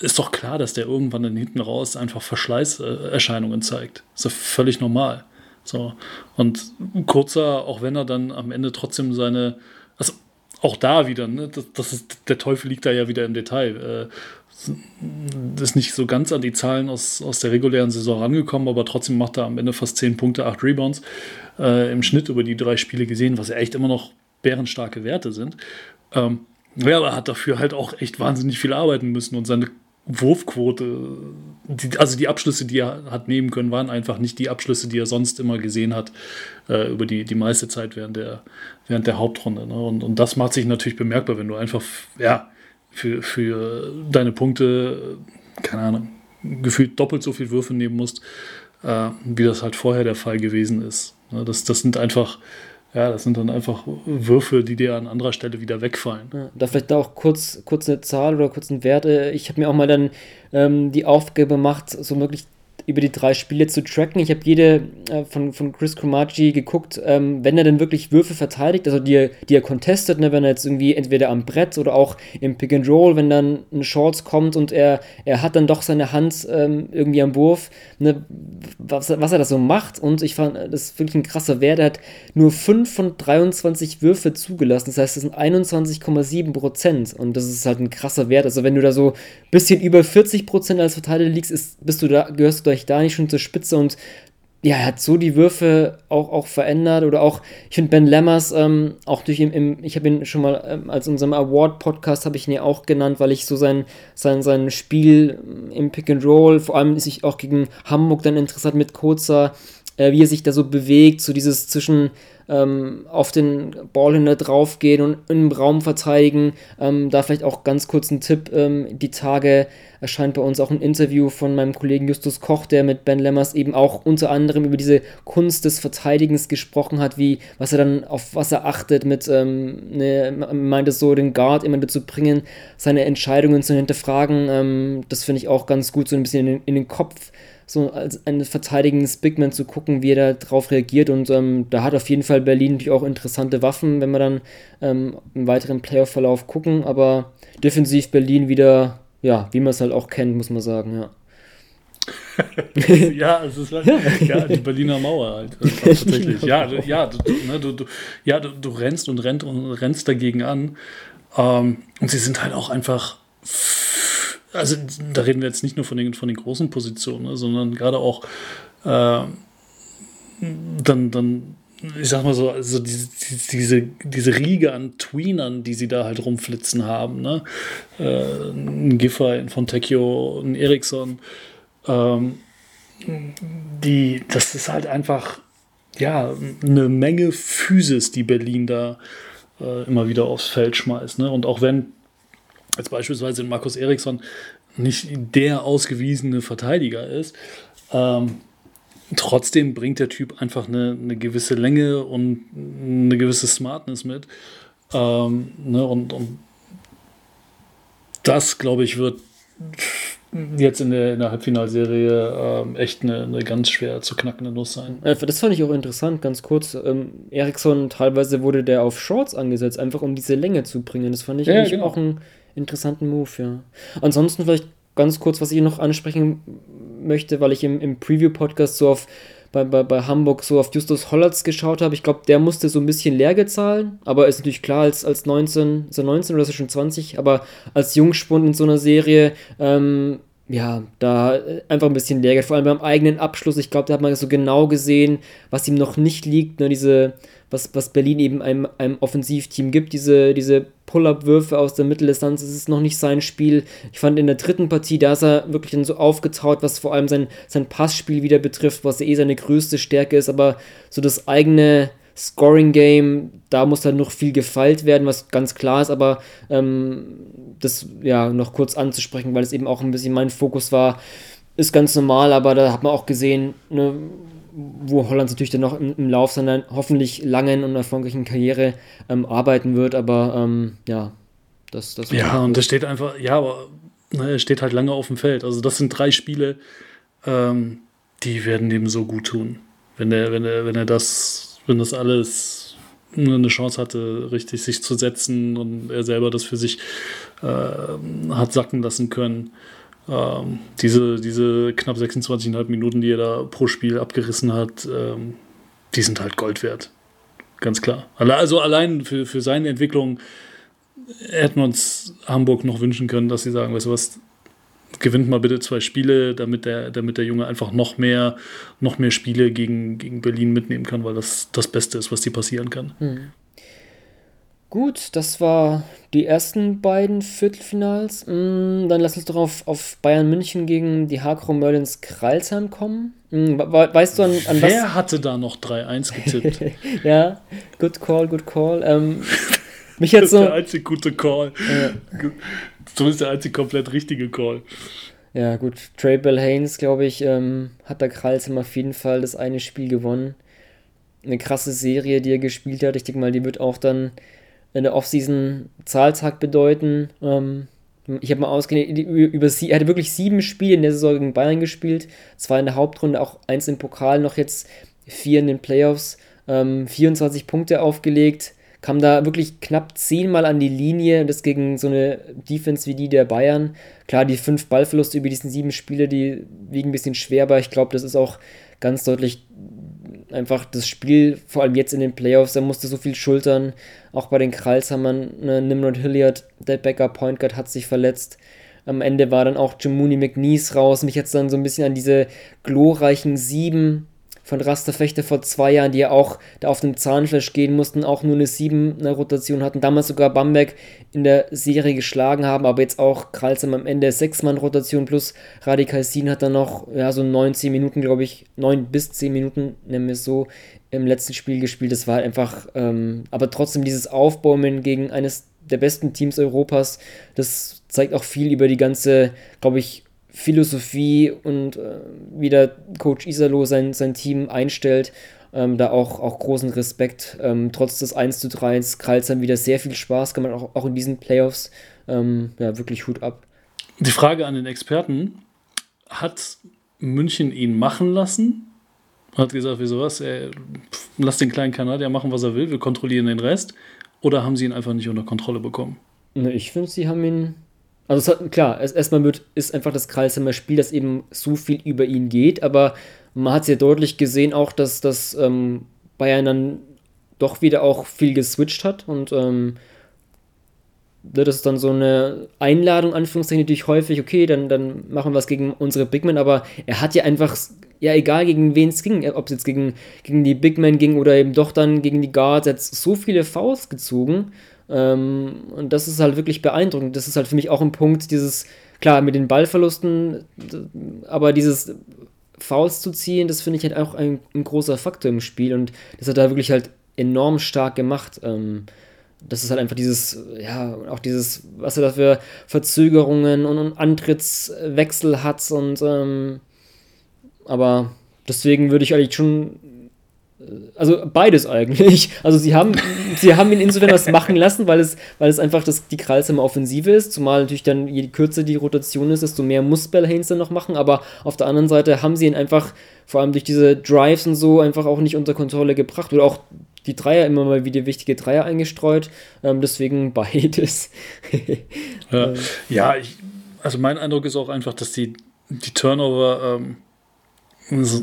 ist doch klar, dass der irgendwann dann hinten raus einfach Verschleißerscheinungen zeigt. ist ja völlig normal. So. Und kurzer, auch wenn er dann am Ende trotzdem seine, also auch da wieder, ne, das, das ist, der Teufel liegt da ja wieder im Detail. Äh, ist nicht so ganz an die Zahlen aus, aus der regulären Saison rangekommen, aber trotzdem macht er am Ende fast 10 Punkte, 8 Rebounds äh, im Schnitt über die drei Spiele gesehen, was ja echt immer noch bärenstarke Werte sind. Ähm, ja, aber er hat dafür halt auch echt wahnsinnig viel arbeiten müssen und seine Wurfquote, die, also die Abschlüsse, die er hat nehmen können, waren einfach nicht die Abschlüsse, die er sonst immer gesehen hat, äh, über die, die meiste Zeit während der, während der Hauptrunde. Ne? Und, und das macht sich natürlich bemerkbar, wenn du einfach, ja, für, für deine Punkte, keine Ahnung, gefühlt doppelt so viel Würfe nehmen musst, äh, wie das halt vorher der Fall gewesen ist. Ne, das, das sind einfach, ja, das sind dann einfach Würfe, die dir an anderer Stelle wieder wegfallen. Ja, da vielleicht auch kurz, kurz eine Zahl oder kurz ein Wert. Ich habe mir auch mal dann ähm, die Aufgabe gemacht, so möglich über die drei Spiele zu tracken. Ich habe jede äh, von, von Chris Cromartie geguckt, ähm, wenn er denn wirklich Würfe verteidigt, also die, die er contestet, ne, wenn er jetzt irgendwie entweder am Brett oder auch im Pick and Roll, wenn dann ein Shorts kommt und er, er hat dann doch seine Hand ähm, irgendwie am Wurf, ne, was, was er da so macht. Und ich fand, das ist wirklich ein krasser Wert. Er hat nur 5 von 23 Würfe zugelassen. Das heißt, das sind 21,7 Prozent. Und das ist halt ein krasser Wert. Also wenn du da so ein bisschen über 40 Prozent als Verteidiger liegst, ist, bist du da, gehörst du vielleicht da nicht schon zur Spitze und ja, er hat so die Würfe auch, auch verändert oder auch, ich finde Ben Lammers ähm, auch durch im, im ich habe ihn schon mal ähm, als unserem Award-Podcast habe ich ihn ja auch genannt, weil ich so sein, sein, sein Spiel im Pick and Roll, vor allem ist ich auch gegen Hamburg dann interessant mit Kurzer, äh, wie er sich da so bewegt, so dieses zwischen ähm, auf den Ballhänder draufgehen und im Raum verteidigen. Ähm, da vielleicht auch ganz kurz ein Tipp. Ähm, die Tage erscheint bei uns auch ein Interview von meinem Kollegen Justus Koch, der mit Ben Lemmers eben auch unter anderem über diese Kunst des Verteidigens gesprochen hat, wie, was er dann, auf was er achtet, mit, ähm, ne, meint es so, den Guard immer dazu bringen, seine Entscheidungen zu hinterfragen. Ähm, das finde ich auch ganz gut, so ein bisschen in, in den Kopf so als ein verteidigendes Bigman zu gucken, wie er darauf reagiert. Und ähm, da hat auf jeden Fall Berlin natürlich auch interessante Waffen, wenn wir dann ähm, im weiteren Playoff-Verlauf gucken. Aber defensiv Berlin wieder, ja, wie man es halt auch kennt, muss man sagen, ja. (laughs) ja, es ist halt, ja, die Berliner Mauer halt. (laughs) Tatsächlich. Ja, du, ja, du, ne, du, du, ja du, du rennst und rennst und rennst dagegen an. Ähm, und sie sind halt auch einfach also da reden wir jetzt nicht nur von den, von den großen Positionen, ne, sondern gerade auch äh, dann, dann, ich sag mal so, also diese, diese, diese Riege an Tweenern, die sie da halt rumflitzen haben, ne? Äh, ein Giffey, ein Fontecchio, ein Ericsson, ähm, die, das ist halt einfach, ja, eine Menge Physis, die Berlin da äh, immer wieder aufs Feld schmeißt. Ne? Und auch wenn als beispielsweise Markus Eriksson nicht der ausgewiesene Verteidiger ist, ähm, trotzdem bringt der Typ einfach eine, eine, gewisse Länge und eine gewisse Smartness mit. Ähm, ne, und, und das, glaube ich, wird jetzt in der, in der Halbfinalserie ähm, echt eine, eine ganz schwer zu knackende Nuss sein. Ja, das fand ich auch interessant, ganz kurz. Ähm, Eriksson, teilweise wurde der auf Shorts angesetzt, einfach um diese Länge zu bringen. Das fand ich ja, genau. auch ein interessanten Move, ja. Ansonsten vielleicht ganz kurz, was ich noch ansprechen möchte, weil ich im, im Preview-Podcast so auf bei, bei, bei Hamburg so auf Justus Hollatz geschaut habe. Ich glaube, der musste so ein bisschen Lehrgeld zahlen, aber ist natürlich klar, als, als 19, ist er 19 oder er schon 20, aber als Jungspund in so einer Serie, ähm, ja, da einfach ein bisschen Lehrgeld, vor allem beim eigenen Abschluss. Ich glaube, da hat man so genau gesehen, was ihm noch nicht liegt, ne, diese, was, was Berlin eben einem, einem Offensivteam gibt, diese, diese Pull-Up-Würfe aus der Mitteldistanz, das ist noch nicht sein Spiel. Ich fand in der dritten Partie, da ist er wirklich dann so aufgetaut, was vor allem sein, sein Passspiel wieder betrifft, was eh seine größte Stärke ist, aber so das eigene Scoring-Game, da muss dann noch viel gefeilt werden, was ganz klar ist, aber ähm, das ja noch kurz anzusprechen, weil es eben auch ein bisschen mein Fokus war, ist ganz normal, aber da hat man auch gesehen, ne, wo Holland natürlich dann noch im, im Lauf seiner hoffentlich langen und erfolgreichen Karriere ähm, arbeiten wird, aber ähm, ja, das, das Ja, und das steht einfach, ja, aber ne, er steht halt lange auf dem Feld. Also das sind drei Spiele, ähm, die werden dem so gut tun. Wenn er, wenn er, wenn er das, wenn das alles eine Chance hatte, richtig sich zu setzen und er selber das für sich äh, hat sacken lassen können. Ähm, diese, diese knapp 26,5 Minuten, die er da pro Spiel abgerissen hat, ähm, die sind halt Gold wert. Ganz klar. Also allein für, für seine Entwicklung hätten wir uns Hamburg noch wünschen können, dass sie sagen, weißt du was, gewinnt mal bitte zwei Spiele, damit der, damit der Junge einfach noch mehr, noch mehr Spiele gegen, gegen Berlin mitnehmen kann, weil das das Beste ist, was dir passieren kann. Hm. Gut, das war die ersten beiden Viertelfinals. Mm, dann lass uns doch auf, auf Bayern München gegen die Hakro Merlins Kralsheim kommen. Mm, weißt du an, an Wer was? hatte da noch 3-1 getippt? (laughs) ja, good call, good call. Ähm, mich so, das ist der einzige gute Call. Ja. Zumindest der einzige komplett richtige Call. Ja, gut. Trey Bell Haynes, glaube ich, ähm, hat der Kralsheim auf jeden Fall das eine Spiel gewonnen. Eine krasse Serie, die er gespielt hat. Ich denke mal, die wird auch dann in der Offseason Zahltag bedeuten. Ähm, Ich habe mal ausgerechnet, über sie, er hatte wirklich sieben Spiele in der Saison gegen Bayern gespielt, zwei in der Hauptrunde, auch eins im Pokal, noch jetzt vier in den Playoffs, ähm, 24 Punkte aufgelegt, kam da wirklich knapp zehnmal an die Linie, das gegen so eine Defense wie die der Bayern. Klar, die fünf Ballverluste über diesen sieben Spiele, die wiegen ein bisschen schwer, aber ich glaube, das ist auch ganz deutlich einfach das Spiel, vor allem jetzt in den Playoffs, er musste so viel schultern. Auch bei den Kralshammern, ne, Nimrod Hilliard, der Backup Point Guard, hat sich verletzt. Am Ende war dann auch Jamuni McNeese raus. Mich jetzt dann so ein bisschen an diese glorreichen sieben von Rasterfechter vor zwei Jahren, die ja auch da auf dem Zahnfleisch gehen mussten, auch nur eine 7 Rotation hatten, damals sogar Bamberg in der Serie geschlagen haben, aber jetzt auch Kralsam am Ende 6-Mann-Rotation plus Radikal Sin hat dann noch ja, so 19 Minuten, glaube ich, 9 bis 10 Minuten, nennen wir es so, im letzten Spiel gespielt. Das war halt einfach, ähm, aber trotzdem dieses Aufbäumen gegen eines der besten Teams Europas, das zeigt auch viel über die ganze, glaube ich, Philosophie und äh, wie der Coach Isalo sein, sein Team einstellt. Ähm, da auch, auch großen Respekt. Ähm, trotz des 1 zu 3 Karlsheim wieder sehr viel Spaß gemacht, auch, auch in diesen Playoffs. Ähm, ja, wirklich Hut ab. Die Frage an den Experten: Hat München ihn machen lassen? Hat gesagt, wieso was? Ey, pff, lass den kleinen Kanadier machen, was er will, wir kontrollieren den Rest. Oder haben sie ihn einfach nicht unter Kontrolle bekommen? Ich finde, sie haben ihn also hat, klar, erstmal wird, ist einfach das Kreisheimer Spiel, dass eben so viel über ihn geht, aber man hat es ja deutlich gesehen auch, dass das ähm, Bayern dann doch wieder auch viel geswitcht hat und ähm, ne, das ist dann so eine Einladung, Anführungszeichen, natürlich häufig, okay, dann, dann machen wir es gegen unsere Bigmen, aber er hat ja einfach, ja egal gegen wen es ging, ob es jetzt gegen, gegen die Bigmen ging oder eben doch dann gegen die Guards, hat so viele Fouls gezogen ähm, und das ist halt wirklich beeindruckend. Das ist halt für mich auch ein Punkt, dieses, klar, mit den Ballverlusten, aber dieses Fouls zu ziehen, das finde ich halt auch ein, ein, großer Faktor im Spiel und das hat er wirklich halt enorm stark gemacht. Ähm, das ist halt einfach dieses, ja, auch dieses, was er da für Verzögerungen und, und Antrittswechsel hat und, ähm, aber deswegen würde ich eigentlich schon also beides eigentlich. Also sie haben, sie haben ihn insofern was machen lassen, weil es, weil es einfach das, die Kralsheimer Offensive ist, zumal natürlich dann, je kürzer die Rotation ist, desto mehr muss Bellhains dann noch machen, aber auf der anderen Seite haben sie ihn einfach, vor allem durch diese Drives und so, einfach auch nicht unter Kontrolle gebracht. Oder auch die Dreier immer mal wieder wichtige Dreier eingestreut, ähm, deswegen beides. (laughs) ja, ja ich, also mein Eindruck ist auch einfach, dass die, die Turnover ähm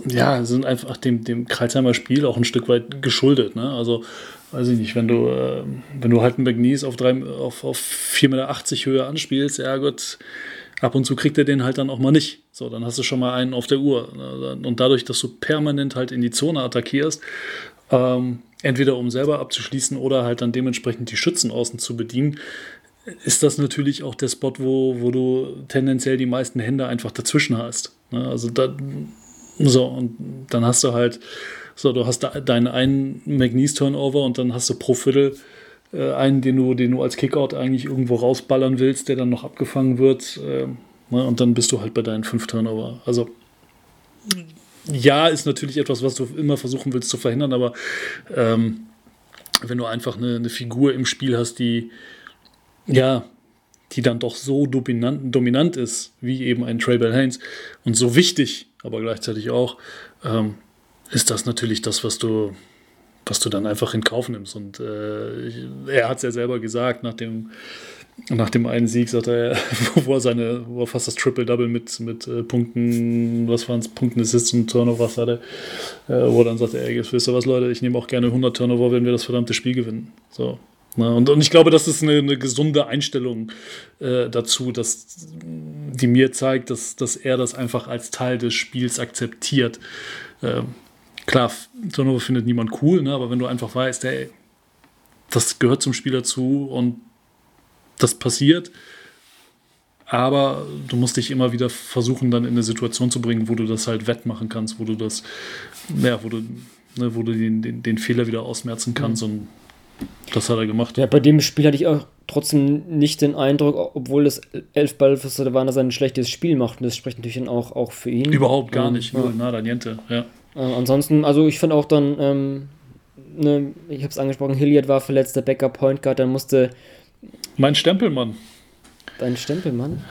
ja, sind einfach dem, dem Kreuzheimer Spiel auch ein Stück weit geschuldet. Ne? Also, weiß ich nicht, wenn du, äh, wenn du halt einen McNeese auf, auf, auf 4,80 Meter Höhe anspielst, ja gut, ab und zu kriegt er den halt dann auch mal nicht. So, dann hast du schon mal einen auf der Uhr. Ne? Und dadurch, dass du permanent halt in die Zone attackierst, ähm, entweder um selber abzuschließen oder halt dann dementsprechend die Schützen außen zu bedienen, ist das natürlich auch der Spot, wo, wo du tendenziell die meisten Hände einfach dazwischen hast. Ne? Also da, so, und dann hast du halt, so, du hast da deinen einen McNeese-Turnover und dann hast du pro Viertel äh, einen, den du, den du als Kickout eigentlich irgendwo rausballern willst, der dann noch abgefangen wird. Äh, ne, und dann bist du halt bei deinen fünf Turnover. Also ja, ist natürlich etwas, was du immer versuchen willst zu verhindern, aber ähm, wenn du einfach eine, eine, Figur im Spiel hast, die ja, die dann doch so dominant, dominant ist, wie eben ein Trey Bell Haynes und so wichtig aber gleichzeitig auch ähm, ist das natürlich das, was du, was du dann einfach in Kauf nimmst. Und äh, er hat es ja selber gesagt, nach dem, nach dem einen Sieg, sagt er, (laughs) wo er seine, wo er fast das Triple-Double mit, mit äh, Punkten, was waren es, Punkten, Assists und Turnovers hatte, äh, wo dann sagt er, ey, wisst ihr was, Leute, ich nehme auch gerne 100 Turnover, wenn wir das verdammte Spiel gewinnen. So? Und, und ich glaube, das ist eine, eine gesunde Einstellung äh, dazu, dass, die mir zeigt, dass, dass er das einfach als Teil des Spiels akzeptiert. Äh, klar, Turnover findet niemand cool, ne? aber wenn du einfach weißt, ey, das gehört zum Spiel dazu und das passiert, aber du musst dich immer wieder versuchen, dann in eine Situation zu bringen, wo du das halt wettmachen kannst, wo du das, ja, wo du, ne, wo du den, den, den Fehler wieder ausmerzen kannst mhm. und das hat er gemacht. Ja, bei dem Spiel hatte ich auch trotzdem nicht den Eindruck, obwohl das elf Ballversuche waren, dass er ein schlechtes Spiel macht. Und das spricht natürlich dann auch, auch für ihn. Überhaupt gar nicht. Ja. Nada, niente. Ja. Äh, ansonsten, also ich fand auch dann, ähm, ne, ich habe es angesprochen, Hilliard war verletzt, der Backup Point Guard, dann musste. Mein Stempelmann. Dein Stempelmann?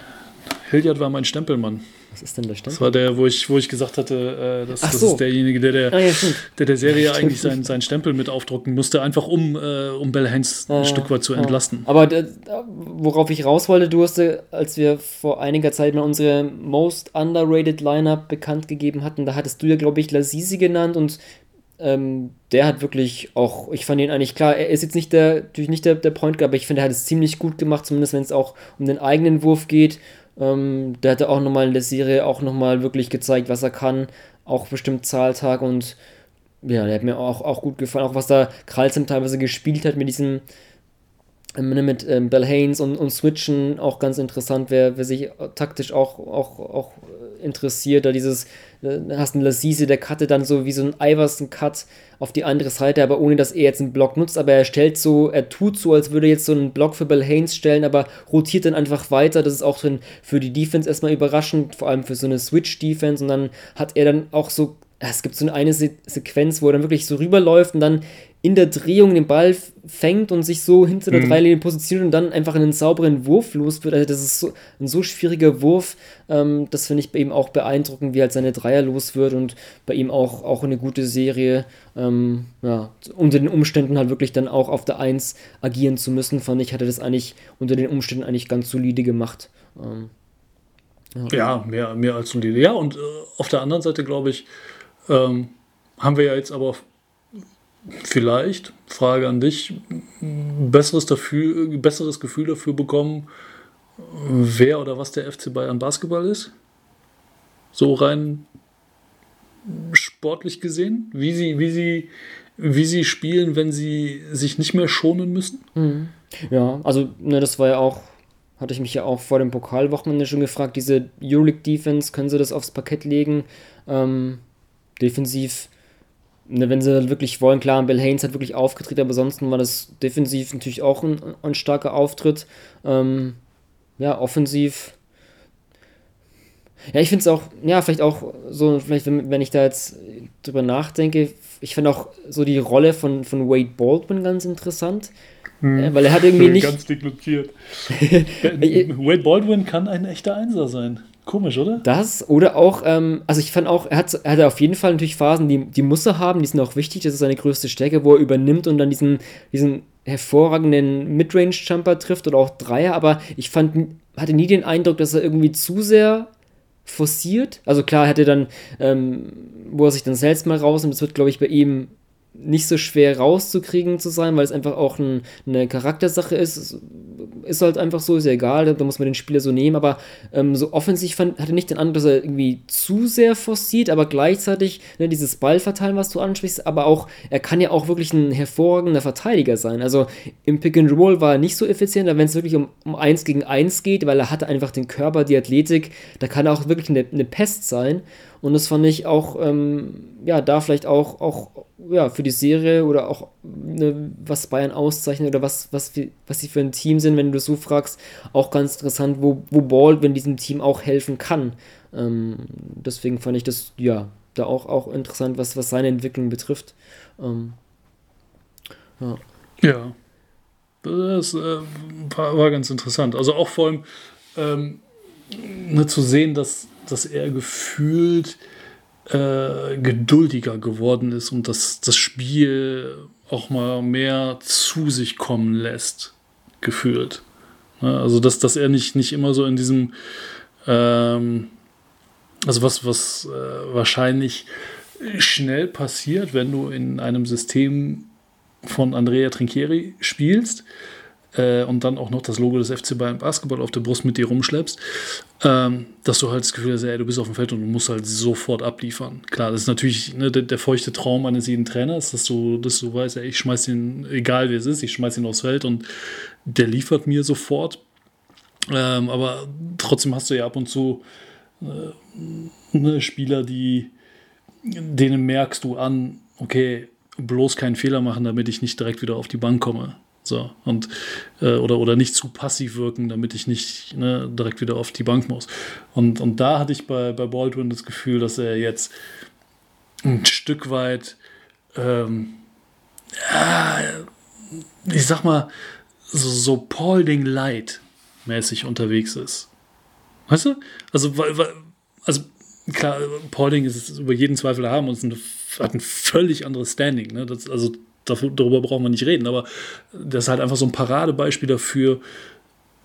Hilliard war mein Stempelmann. Was ist denn der Stempel? Das war der, wo ich, wo ich gesagt hatte, äh, das, das so. ist derjenige, der der, Ah, ja, der, der Serie eigentlich seinen, seinen Stempel mit aufdrucken musste, einfach um, äh, um Bell Heinz ein Ja, Stück weit zu ja. entlasten. Aber äh, worauf ich raus wollte, du hast, äh, als wir vor einiger Zeit mal unsere Most Underrated Lineup bekannt gegeben hatten, da hattest du ja, glaube ich, Lasisi genannt und ähm, der hat wirklich auch, ich fand ihn eigentlich klar, er ist jetzt nicht der, natürlich nicht der, der Point Guard, aber ich finde, er hat es ziemlich gut gemacht, zumindest wenn es auch um den eigenen Wurf geht. Ähm, der hatte auch nochmal in der Serie auch nochmal wirklich gezeigt, was er kann, auch bestimmt Zahltag und ja, der hat mir auch, auch gut gefallen, auch was da Kralsem teilweise gespielt hat mit diesem mit ähm, Bell Haynes und, und Switchen auch ganz interessant, wer, wer sich taktisch auch, auch, auch interessiert, da dieses, äh, hast einen Lassise, der cuttet dann so wie so ein Iverson-Cut auf die andere Seite, aber ohne dass er jetzt einen Block nutzt, aber er stellt so, er tut so, als würde er jetzt so einen Block für Bell Haynes stellen, aber rotiert dann einfach weiter, das ist auch für, die Defense erstmal überraschend, vor allem für so eine Switch-Defense. Und dann hat er dann auch so es gibt so eine Se Sequenz, wo er dann wirklich so rüberläuft und dann in der Drehung den Ball fängt und sich so hinter der Dreilinie positioniert und dann einfach einen sauberen Wurf los wird. Also das ist so ein so schwieriger Wurf. Ähm, das finde ich bei ihm auch beeindruckend, wie halt seine Dreier los wird und bei ihm auch, auch eine gute Serie. Ähm, ja, unter den Umständen halt wirklich dann auch auf der Eins agieren zu müssen, fand ich, hat er das eigentlich unter den Umständen eigentlich ganz solide gemacht. Ähm, Ja, mehr, mehr als solide. Ja, und äh, auf der anderen Seite, glaube ich, ähm, haben wir ja jetzt aber vielleicht, Frage an dich, besseres, dafür, besseres Gefühl dafür bekommen, wer oder was der FC Bayern Basketball ist? So rein sportlich gesehen, wie sie, wie sie, wie sie spielen, wenn sie sich nicht mehr schonen müssen? Ja, also ne, das war ja auch, hatte ich mich ja auch vor dem Pokalwochenende schon gefragt, diese Euroleague-Defense, können sie das aufs Parkett legen? Ähm, defensiv, ne, wenn sie wirklich wollen, klar, Bill Haynes hat wirklich aufgetreten, aber ansonsten war das defensiv natürlich auch ein, ein starker Auftritt. Ähm, ja, offensiv. Ja, ich finde es auch, ja, vielleicht auch so, vielleicht, wenn, wenn ich da jetzt drüber nachdenke, ich finde auch so die Rolle von, von Wade Baldwin ganz interessant. Äh, Weil er hat irgendwie (laughs) nicht. Ganz dick notiert. (laughs) Wade Baldwin kann ein echter Einser sein. Komisch, oder? Das oder auch, ähm, also ich fand auch, er hat, er hat auf jeden Fall natürlich Phasen, die, die muss er haben, die sind auch wichtig, das ist seine größte Stärke, wo er übernimmt und dann diesen, diesen hervorragenden Midrange-Jumper trifft oder auch Dreier, aber ich fand, hatte nie den Eindruck, dass er irgendwie zu sehr forciert. Also klar, er hatte dann, ähm, wo er sich dann selbst mal rausnimmt, das wird, glaube ich, bei ihm nicht so schwer rauszukriegen zu sein, weil es einfach auch ein, eine Charaktersache ist. Es ist halt einfach so, ist ja egal, da muss man den Spieler so nehmen, aber ähm, so offensiv fand, hatte nicht den Eindruck, dass er irgendwie zu sehr forciert, aber gleichzeitig ne, dieses Ballverteilen, was du ansprichst, aber auch, er kann ja auch wirklich ein hervorragender Verteidiger sein. Also im Pick and Roll war er nicht so effizient, aber wenn es wirklich um, um 1 gegen 1 geht, weil er hatte einfach den Körper, die Athletik, da kann er auch wirklich eine, eine Pest sein. Und das fand ich auch, ähm, ja, da vielleicht auch, auch ja, für die Serie oder auch ne, was Bayern auszeichnet oder was, was, was sie für ein Team sind, wenn du so fragst, auch ganz interessant, wo, wo Baldwin diesem Team auch helfen kann. Ähm, deswegen fand ich das, ja, da auch, auch interessant, was, was seine Entwicklung betrifft. Ähm, Ja. Das äh, war, war ganz interessant. Also auch vor allem ähm, ne, zu sehen, dass, dass er gefühlt äh, geduldiger geworden ist und dass das Spiel auch mal mehr zu sich kommen lässt, gefühlt. Ne, also dass, dass er nicht, nicht immer so in diesem ähm, also was, was äh, wahrscheinlich schnell passiert, wenn du in einem System von Andrea Trinchieri spielst äh, und dann auch noch das Logo des FC Bayern Basketball auf der Brust mit dir rumschleppst, ähm, dass du halt das Gefühl hast, ey, du bist auf dem Feld und du musst halt sofort abliefern. Klar, das ist natürlich ne, der, der feuchte Traum eines jeden Trainers, dass du, dass du weißt, ey, ich schmeiß ihn, egal wie es ist, ich schmeiß ihn aufs Feld und der liefert mir sofort. Ähm, aber trotzdem hast du ja ab und zu äh, ne, Spieler, die denen merkst du an, okay, bloß keinen Fehler machen, damit ich nicht direkt wieder auf die Bank komme. So, und äh, oder, oder nicht zu passiv wirken, damit ich nicht ne, direkt wieder auf die Bank muss. Und, und da hatte ich bei, bei Baldwin das Gefühl, dass er jetzt ein Stück weit, ähm, ich sag mal, so, so Paulding Light mäßig unterwegs ist. Weißt du? Also, weil, weil, also klar, Paulding ist über jeden Zweifel haben und hat ein völlig anderes Standing. Ne? Das, also darüber brauchen wir nicht reden, aber das ist halt einfach so ein Paradebeispiel dafür,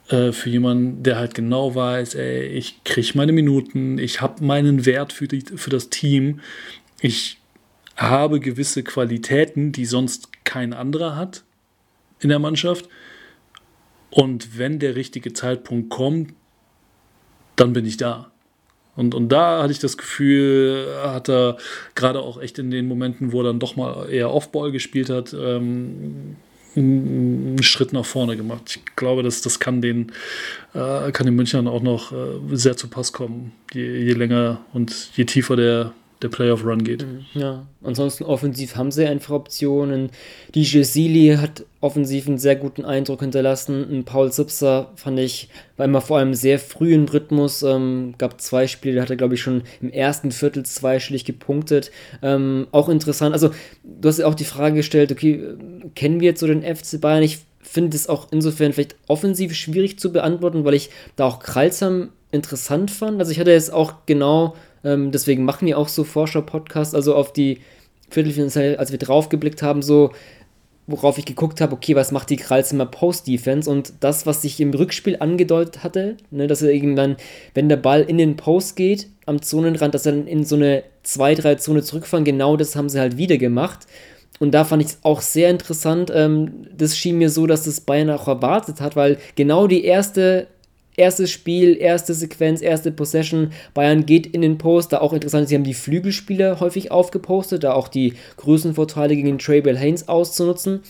äh, für jemanden, der halt genau weiß, ey, ich kriege meine Minuten, ich habe meinen Wert für, die, für das Team, ich habe gewisse Qualitäten, die sonst kein anderer hat in der Mannschaft. Und wenn der richtige Zeitpunkt kommt, dann bin ich da. Und, und da hatte ich das Gefühl, hat er gerade auch echt in den Momenten, wo er dann doch mal eher Offball gespielt hat, ähm, einen Schritt nach vorne gemacht. Ich glaube, dass das kann den, äh, kann den Münchnern auch noch äh, sehr zu Pass kommen, je, je länger und je tiefer der, der Playoff-Run geht. Mhm. Ja, ansonsten offensiv haben sie einfach Optionen. DJ Sealy hat offensiv einen sehr guten Eindruck hinterlassen. Ein Paul Zipser fand ich, war immer vor allem sehr früh im Rhythmus. Ähm, gab zwei Spiele, da hat er, glaube ich, schon im ersten Viertel zweistellig gepunktet. Ähm, auch interessant. Also, du hast ja auch die Frage gestellt, okay, kennen wir jetzt so den FC Bayern? Ich finde es auch insofern vielleicht offensiv schwierig zu beantworten, weil ich da auch Kralsam interessant fand. Also, ich hatte jetzt auch genau ähm, deswegen machen wir auch so Forscher-Podcasts, also auf die Viertelfinale, als wir draufgeblickt haben, so worauf ich geguckt habe, okay, was macht die Kralzimmer Post-Defense und das, was sich im Rückspiel angedeutet hatte, ne, dass er irgendwann, wenn der Ball in den Post geht, am Zonenrand, dass er dann in so eine 2-3-Zone zurückfahren, genau das haben sie halt wieder gemacht. Und da fand ich es auch sehr interessant. Ähm, das schien mir so, dass das Bayern auch erwartet hat, weil genau die erste erstes Spiel, erste Sequenz, erste Possession. Bayern geht in den Post. Da auch interessant, sie haben die Flügelspieler häufig aufgepostet, da auch die Größenvorteile gegen Trey Bell Haynes auszunutzen.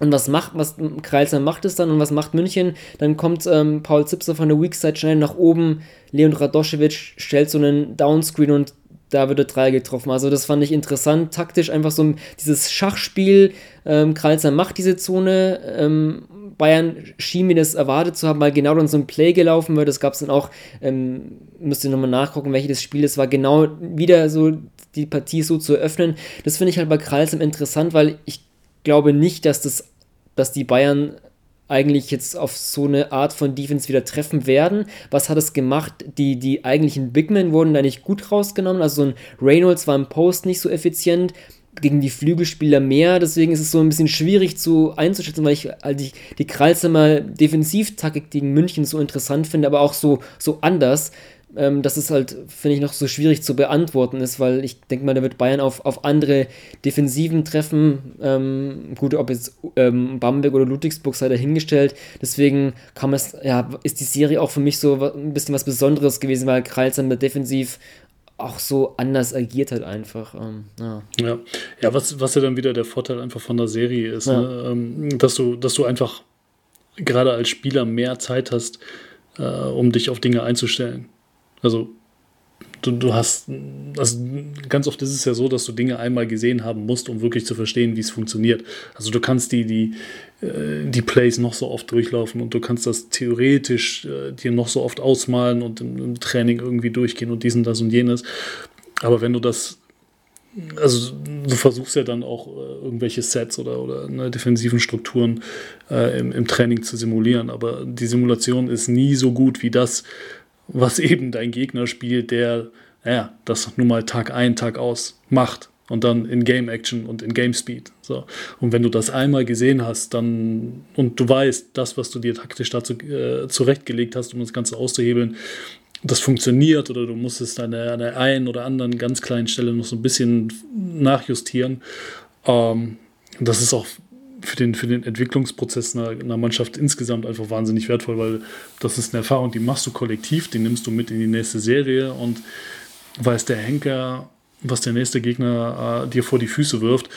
Und was macht, was Kreisler macht es dann und was macht München? Dann kommt ähm, Paul Zipser von der Weakside schnell nach oben. Leon Radoschewitsch stellt so einen Downscreen und da wird der Dreier getroffen. Also das fand ich interessant, taktisch einfach so dieses Schachspiel. Ähm, Kralsner macht diese Zone. Ähm, Bayern schien mir das erwartet zu haben, weil genau dann so ein Play gelaufen wird. Das gab es dann auch, ähm, müsst ihr nochmal nachgucken, welches das Spiel ist, war genau wieder so die Partie so zu eröffnen. Das finde ich halt bei Kralsam interessant, weil ich glaube nicht, dass das, dass die Bayern eigentlich jetzt auf so eine Art von Defense wieder treffen werden. Was hat es gemacht? Die, die eigentlichen Bigmen wurden da nicht gut rausgenommen. Also so ein Reynolds war im Post nicht so effizient gegen die Flügelspieler mehr. Deswegen ist es so ein bisschen schwierig zu einzuschätzen, weil ich halt die, die Kralsheimer Defensivtaktik gegen München so interessant finde, aber auch so, so anders. Ähm, dass es halt, finde ich, noch so schwierig zu beantworten ist, weil ich denke mal, da wird Bayern auf, auf andere Defensiven treffen. Ähm, gut, ob jetzt ähm, Bamberg oder Ludwigsburg sei dahingestellt. Deswegen kam es, ja, ist die Serie auch für mich so ein bisschen was Besonderes gewesen, weil Kreilsheim defensiv auch so anders agiert hat einfach. Ähm, ja. ja. Ja, was, was ja dann wieder der Vorteil einfach von der Serie ist, ja. ne? ähm, dass, du, dass du einfach gerade als Spieler mehr Zeit hast, äh, um dich auf Dinge einzustellen. Also du, du hast, also ganz oft ist es ja so, dass du Dinge einmal gesehen haben musst, um wirklich zu verstehen, wie es funktioniert. Also du kannst die, die, äh, die Plays noch so oft durchlaufen und du kannst das theoretisch äh, dir noch so oft ausmalen und im, Training irgendwie durchgehen und diesen, das und jenes. Aber wenn du das also du versuchst ja dann auch äh, irgendwelche Sets oder, oder ne, defensiven Strukturen äh, im, im Training zu simulieren, aber die Simulation ist nie so gut wie das, was eben dein Gegner spielt, der, naja, das nun mal Tag ein, Tag aus macht und dann in Game Action und in Game Speed. So. Und wenn du das einmal gesehen hast, dann und du weißt, das, was du dir taktisch dazu äh, zurechtgelegt hast, um das Ganze auszuhebeln, das funktioniert oder du musst es an der, an der einen oder anderen ganz kleinen Stelle noch so ein bisschen nachjustieren. Ähm, das ist auch für den, für den Entwicklungsprozess einer, einer, Mannschaft insgesamt einfach wahnsinnig wertvoll, weil das ist eine Erfahrung, die machst du kollektiv, die nimmst du mit in die nächste Serie und weiß der Henker, was der nächste Gegner äh, dir vor die Füße wirft,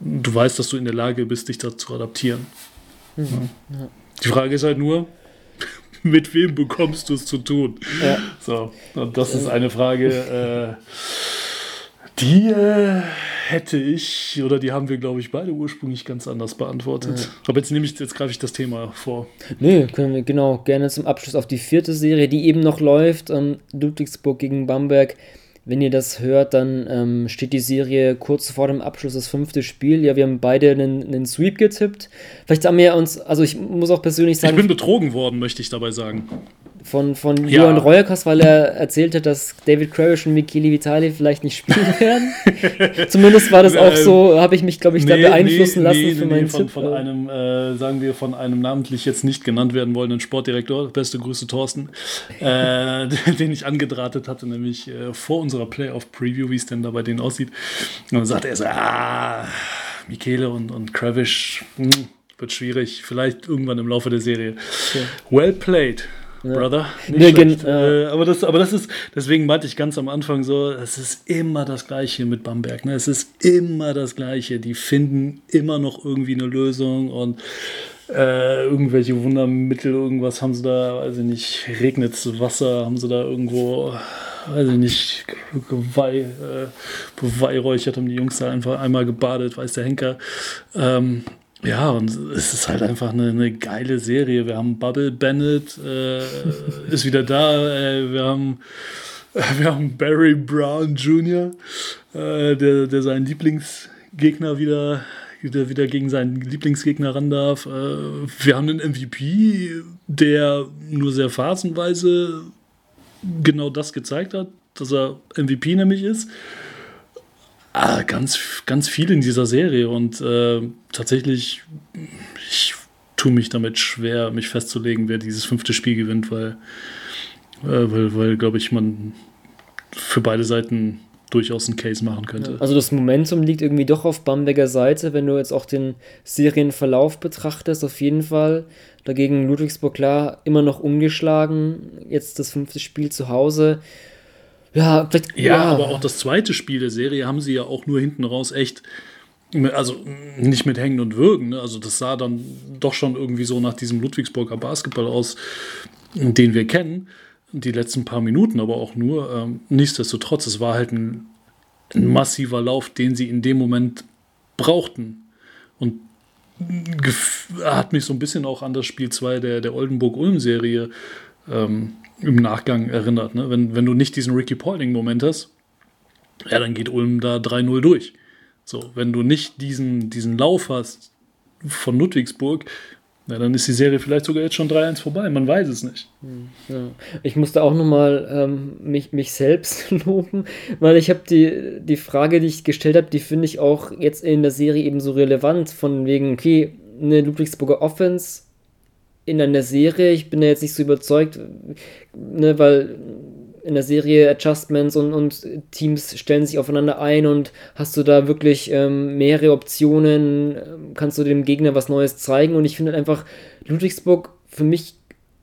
du weißt, dass du in der Lage bist, dich dazu zu adaptieren. Mhm. Ja. Die Frage ist halt nur, (laughs) mit wem bekommst du es zu tun? Ja. So, und das ist eine Frage, äh, die äh, hätte ich, oder die haben wir, glaube ich, beide ursprünglich ganz anders beantwortet. Ja. Aber jetzt nehme ich, jetzt greife ich das Thema vor. Nö, können wir genau gerne zum Abschluss auf die vierte Serie, die eben noch läuft. Ähm, Ludwigsburg gegen Bamberg. wenn ihr das hört, dann ähm, steht die Serie kurz vor dem Abschluss das fünfte Spiel. Ja, wir haben beide einen, einen Sweep getippt. Vielleicht haben wir uns, also ich muss auch persönlich sagen. Ich bin betrogen worden, möchte ich dabei sagen von, von ja. Johann Reuerkos, weil er erzählte, dass David Crarish und Mikili Vitali vielleicht nicht spielen (laughs) werden. Zumindest war das auch so, habe ich mich, glaube ich, nee, da beeinflussen nee, lassen nee, für meinen von, von einem, äh, sagen wir, von einem namentlich jetzt nicht genannt werden wollenden Sportdirektor, beste Grüße Thorsten, äh, (laughs) den ich angedrahtet hatte, nämlich äh, vor unserer Playoff-Preview, wie es denn da bei denen aussieht. Und dann sagte er so, ah, Michele und, und Kravish, hm, wird schwierig, vielleicht irgendwann im Laufe der Serie. Okay. Well played. Brother. Nicht nee, äh, aber, das, aber das ist, deswegen meinte ich ganz am Anfang so, es ist immer das Gleiche mit Bamberg. Ne? Es ist immer das Gleiche. Die finden immer noch irgendwie eine Lösung und äh, irgendwelche Wundermittel, irgendwas haben sie da, weiß ich nicht, regnet Wasser, haben sie da irgendwo, weiß ich nicht, geweih, äh, beweihräuchert, haben die Jungs da einfach einmal gebadet, weiß der Henker. Ähm, ja, und es ist halt einfach eine, eine geile Serie. Wir haben Bubble Bennett, äh, ist wieder da. Äh, wir, haben, (laughs) wir haben Barry Brown Jr., äh, der, der seinen Lieblingsgegner wieder, wieder, wieder gegen seinen Lieblingsgegner ran darf. Äh, wir haben einen MVP, der nur sehr phasenweise genau das gezeigt hat, dass er MVP nämlich ist. Ah, ganz, ganz viel in dieser Serie und äh, tatsächlich, ich tue mich damit schwer, mich festzulegen, wer dieses fünfte Spiel gewinnt, weil, äh, weil, weil glaube ich, man für beide Seiten durchaus einen Case machen könnte. Also das Momentum liegt irgendwie doch auf Bamberger Seite, wenn du jetzt auch den Serienverlauf betrachtest, auf jeden Fall. Dagegen Ludwigsburg klar immer noch ungeschlagen, jetzt das fünfte Spiel zu Hause. Ja, vielleicht, ja, ja, aber auch das zweite Spiel der Serie haben sie ja auch nur hinten raus echt, also nicht mit Hängen und Würgen. Ne? Also das sah dann doch schon irgendwie so nach diesem Ludwigsburger Basketball aus, den wir kennen. Die letzten paar Minuten aber auch nur. Ähm, nichtsdestotrotz, es war halt ein, ein massiver Lauf, den sie in dem Moment brauchten. Und hat mich so ein bisschen auch an das Spiel 2 der, der Oldenburg-Ulm-Serie ähm, im Nachgang erinnert. Ne? Wenn, wenn du nicht diesen Ricky Pauling-Moment hast, ja, dann geht Ulm da 3-0 durch. So, wenn du nicht diesen, diesen Lauf hast von Ludwigsburg, ja, dann ist die Serie vielleicht sogar jetzt schon 3-1 vorbei. Man weiß es nicht. Hm, ja. Ich musste auch nochmal ähm, mich, mich selbst (laughs) loben, weil ich habe die, die Frage, die ich gestellt habe, die finde ich auch jetzt in der Serie eben so relevant. Von wegen, okay, eine Ludwigsburger Offense in einer Serie, ich bin da jetzt nicht so überzeugt, ne, weil in der Serie Adjustments und, und Teams stellen sich aufeinander ein und hast du da wirklich ähm, mehrere Optionen, ähm, kannst du dem Gegner was Neues zeigen und ich finde halt einfach Ludwigsburg für mich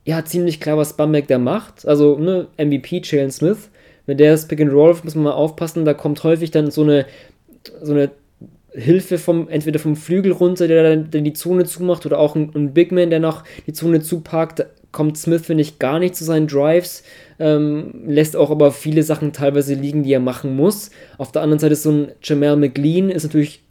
ja ziemlich klar, was Bamberg da macht. Also ne, MVP Jalen Smith, wenn der das Pick and Roll muss man mal aufpassen, da kommt häufig dann so eine so eine Hilfe vom, entweder vom Flügel runter, der dann die Zone zumacht, oder auch ein, ein Big Man, der noch die Zone zupackt. Da kommt Smith, finde ich, gar nicht zu seinen Drives, ähm, lässt auch aber viele Sachen teilweise liegen, die er machen muss. Auf der anderen Seite ist so ein Jamal McLean, ist natürlich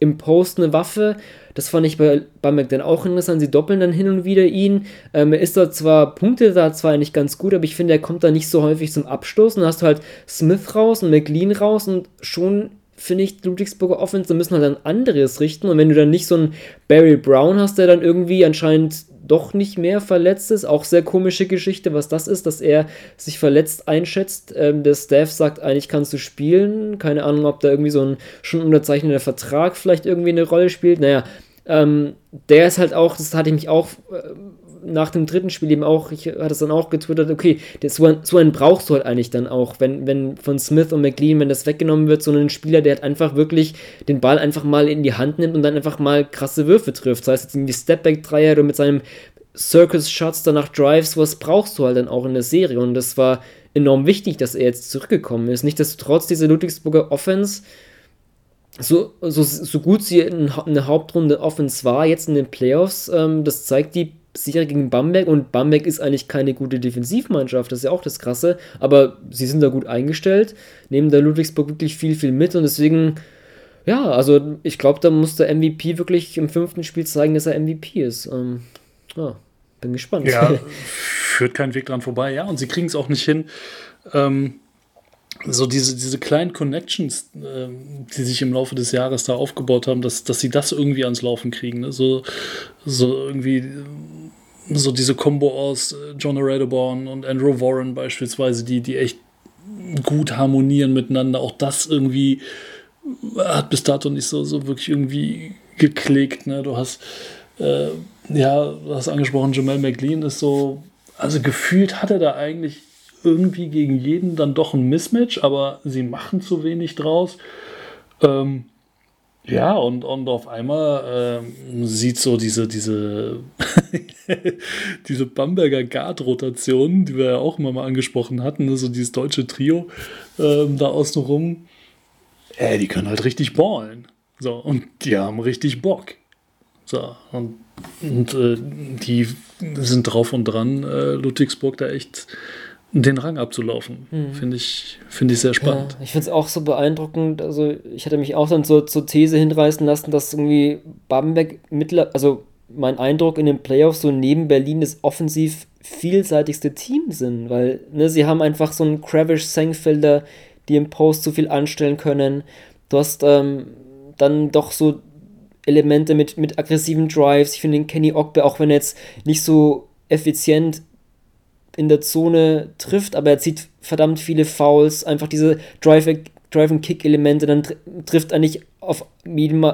im Post eine Waffe. Das fand ich bei, bei McDan auch interessant. Sie doppeln dann hin und wieder ihn. Ähm, er ist dort zwar, Punkte da zwar nicht ganz gut, aber ich finde, er kommt da nicht so häufig zum Abstoß. Und dann hast du halt Smith raus und McLean raus und schon finde ich, Ludwigsburger Offense, müssen halt dann anderes richten. Und wenn du dann nicht so einen Barry Brown hast, der dann irgendwie anscheinend doch nicht mehr verletzt ist, auch sehr komische Geschichte, was das ist, dass er sich verletzt einschätzt. Ähm, der Staff sagt, eigentlich kannst du spielen. Keine Ahnung, ob da irgendwie so ein schon unterzeichneter Vertrag vielleicht irgendwie eine Rolle spielt. Naja, ähm, der ist halt auch, das hatte ich mich auch äh, nach dem dritten Spiel eben auch, ich hatte es dann auch getwittert, okay, einen, so einen brauchst du halt eigentlich dann auch, wenn, wenn von Smith und McLean, wenn das weggenommen wird, so einen Spieler, der halt einfach wirklich den Ball einfach mal in die Hand nimmt und dann einfach mal krasse Würfe trifft. Das heißt jetzt irgendwie Stepback-Dreier oder mit seinem Circus-Shots, danach Drives, was brauchst du halt dann auch in der Serie und das war enorm wichtig, dass er jetzt zurückgekommen ist. Nicht, dass trotz dieser Ludwigsburger Offense so, so, so gut sie in eine Hauptrunde Offense war, jetzt in den Playoffs, ähm, das zeigt die Serie gegen Bamberg und Bamberg ist eigentlich keine gute Defensivmannschaft, das ist ja auch das Krasse, aber sie sind da gut eingestellt, nehmen da Ludwigsburg wirklich viel, viel mit und deswegen, ja, also ich glaube, da muss der MVP wirklich im fünften Spiel zeigen, dass er MVP ist. Ähm, ja, bin gespannt. Ja, (laughs) führt kein Weg dran vorbei, ja, und sie kriegen es auch nicht hin, ähm, so diese, diese kleinen Connections, äh, die sich im Laufe des Jahres da aufgebaut haben, dass, dass sie das irgendwie ans Laufen kriegen. Ne? So, so irgendwie so diese Combo aus äh, John Radeborn und Andrew Warren beispielsweise, die, die echt gut harmonieren miteinander. Auch das irgendwie hat bis dato nicht so, so wirklich irgendwie geklickt. Ne? Du hast, äh, ja, du hast angesprochen, Jamal McLean ist so, also gefühlt hat er da eigentlich irgendwie gegen jeden dann doch ein Mismatch, aber sie machen zu wenig draus. Ähm, ja, und, und auf einmal ähm, sieht so diese, diese, (laughs) diese Bamberger Guard-Rotation, die wir ja auch immer mal angesprochen hatten, ne, so dieses deutsche Trio ähm, da außen rum, äh, die können halt richtig ballen. So, und die haben richtig Bock. So, und, und äh, die sind drauf und dran, äh, Ludwigsburg da echt den Rang abzulaufen. Mhm. Finde ich, find ich sehr spannend. Ja, ich finde es auch so beeindruckend. Also, ich hatte mich auch dann so zur These hinreißen lassen, dass irgendwie Bamberg mittler, also mein Eindruck in den Playoffs so neben Berlin das offensiv vielseitigste Team sind, weil ne, sie haben einfach so einen Kravish Sengfelder, die im Post so viel anstellen können. Du hast ähm, dann doch so Elemente mit, mit aggressiven Drives. Ich finde den Kenny Ogbe, auch wenn er jetzt nicht so effizient in der Zone trifft, aber er zieht verdammt viele Fouls, einfach diese Drive-and-Kick-Elemente, dann tr trifft er nicht auf,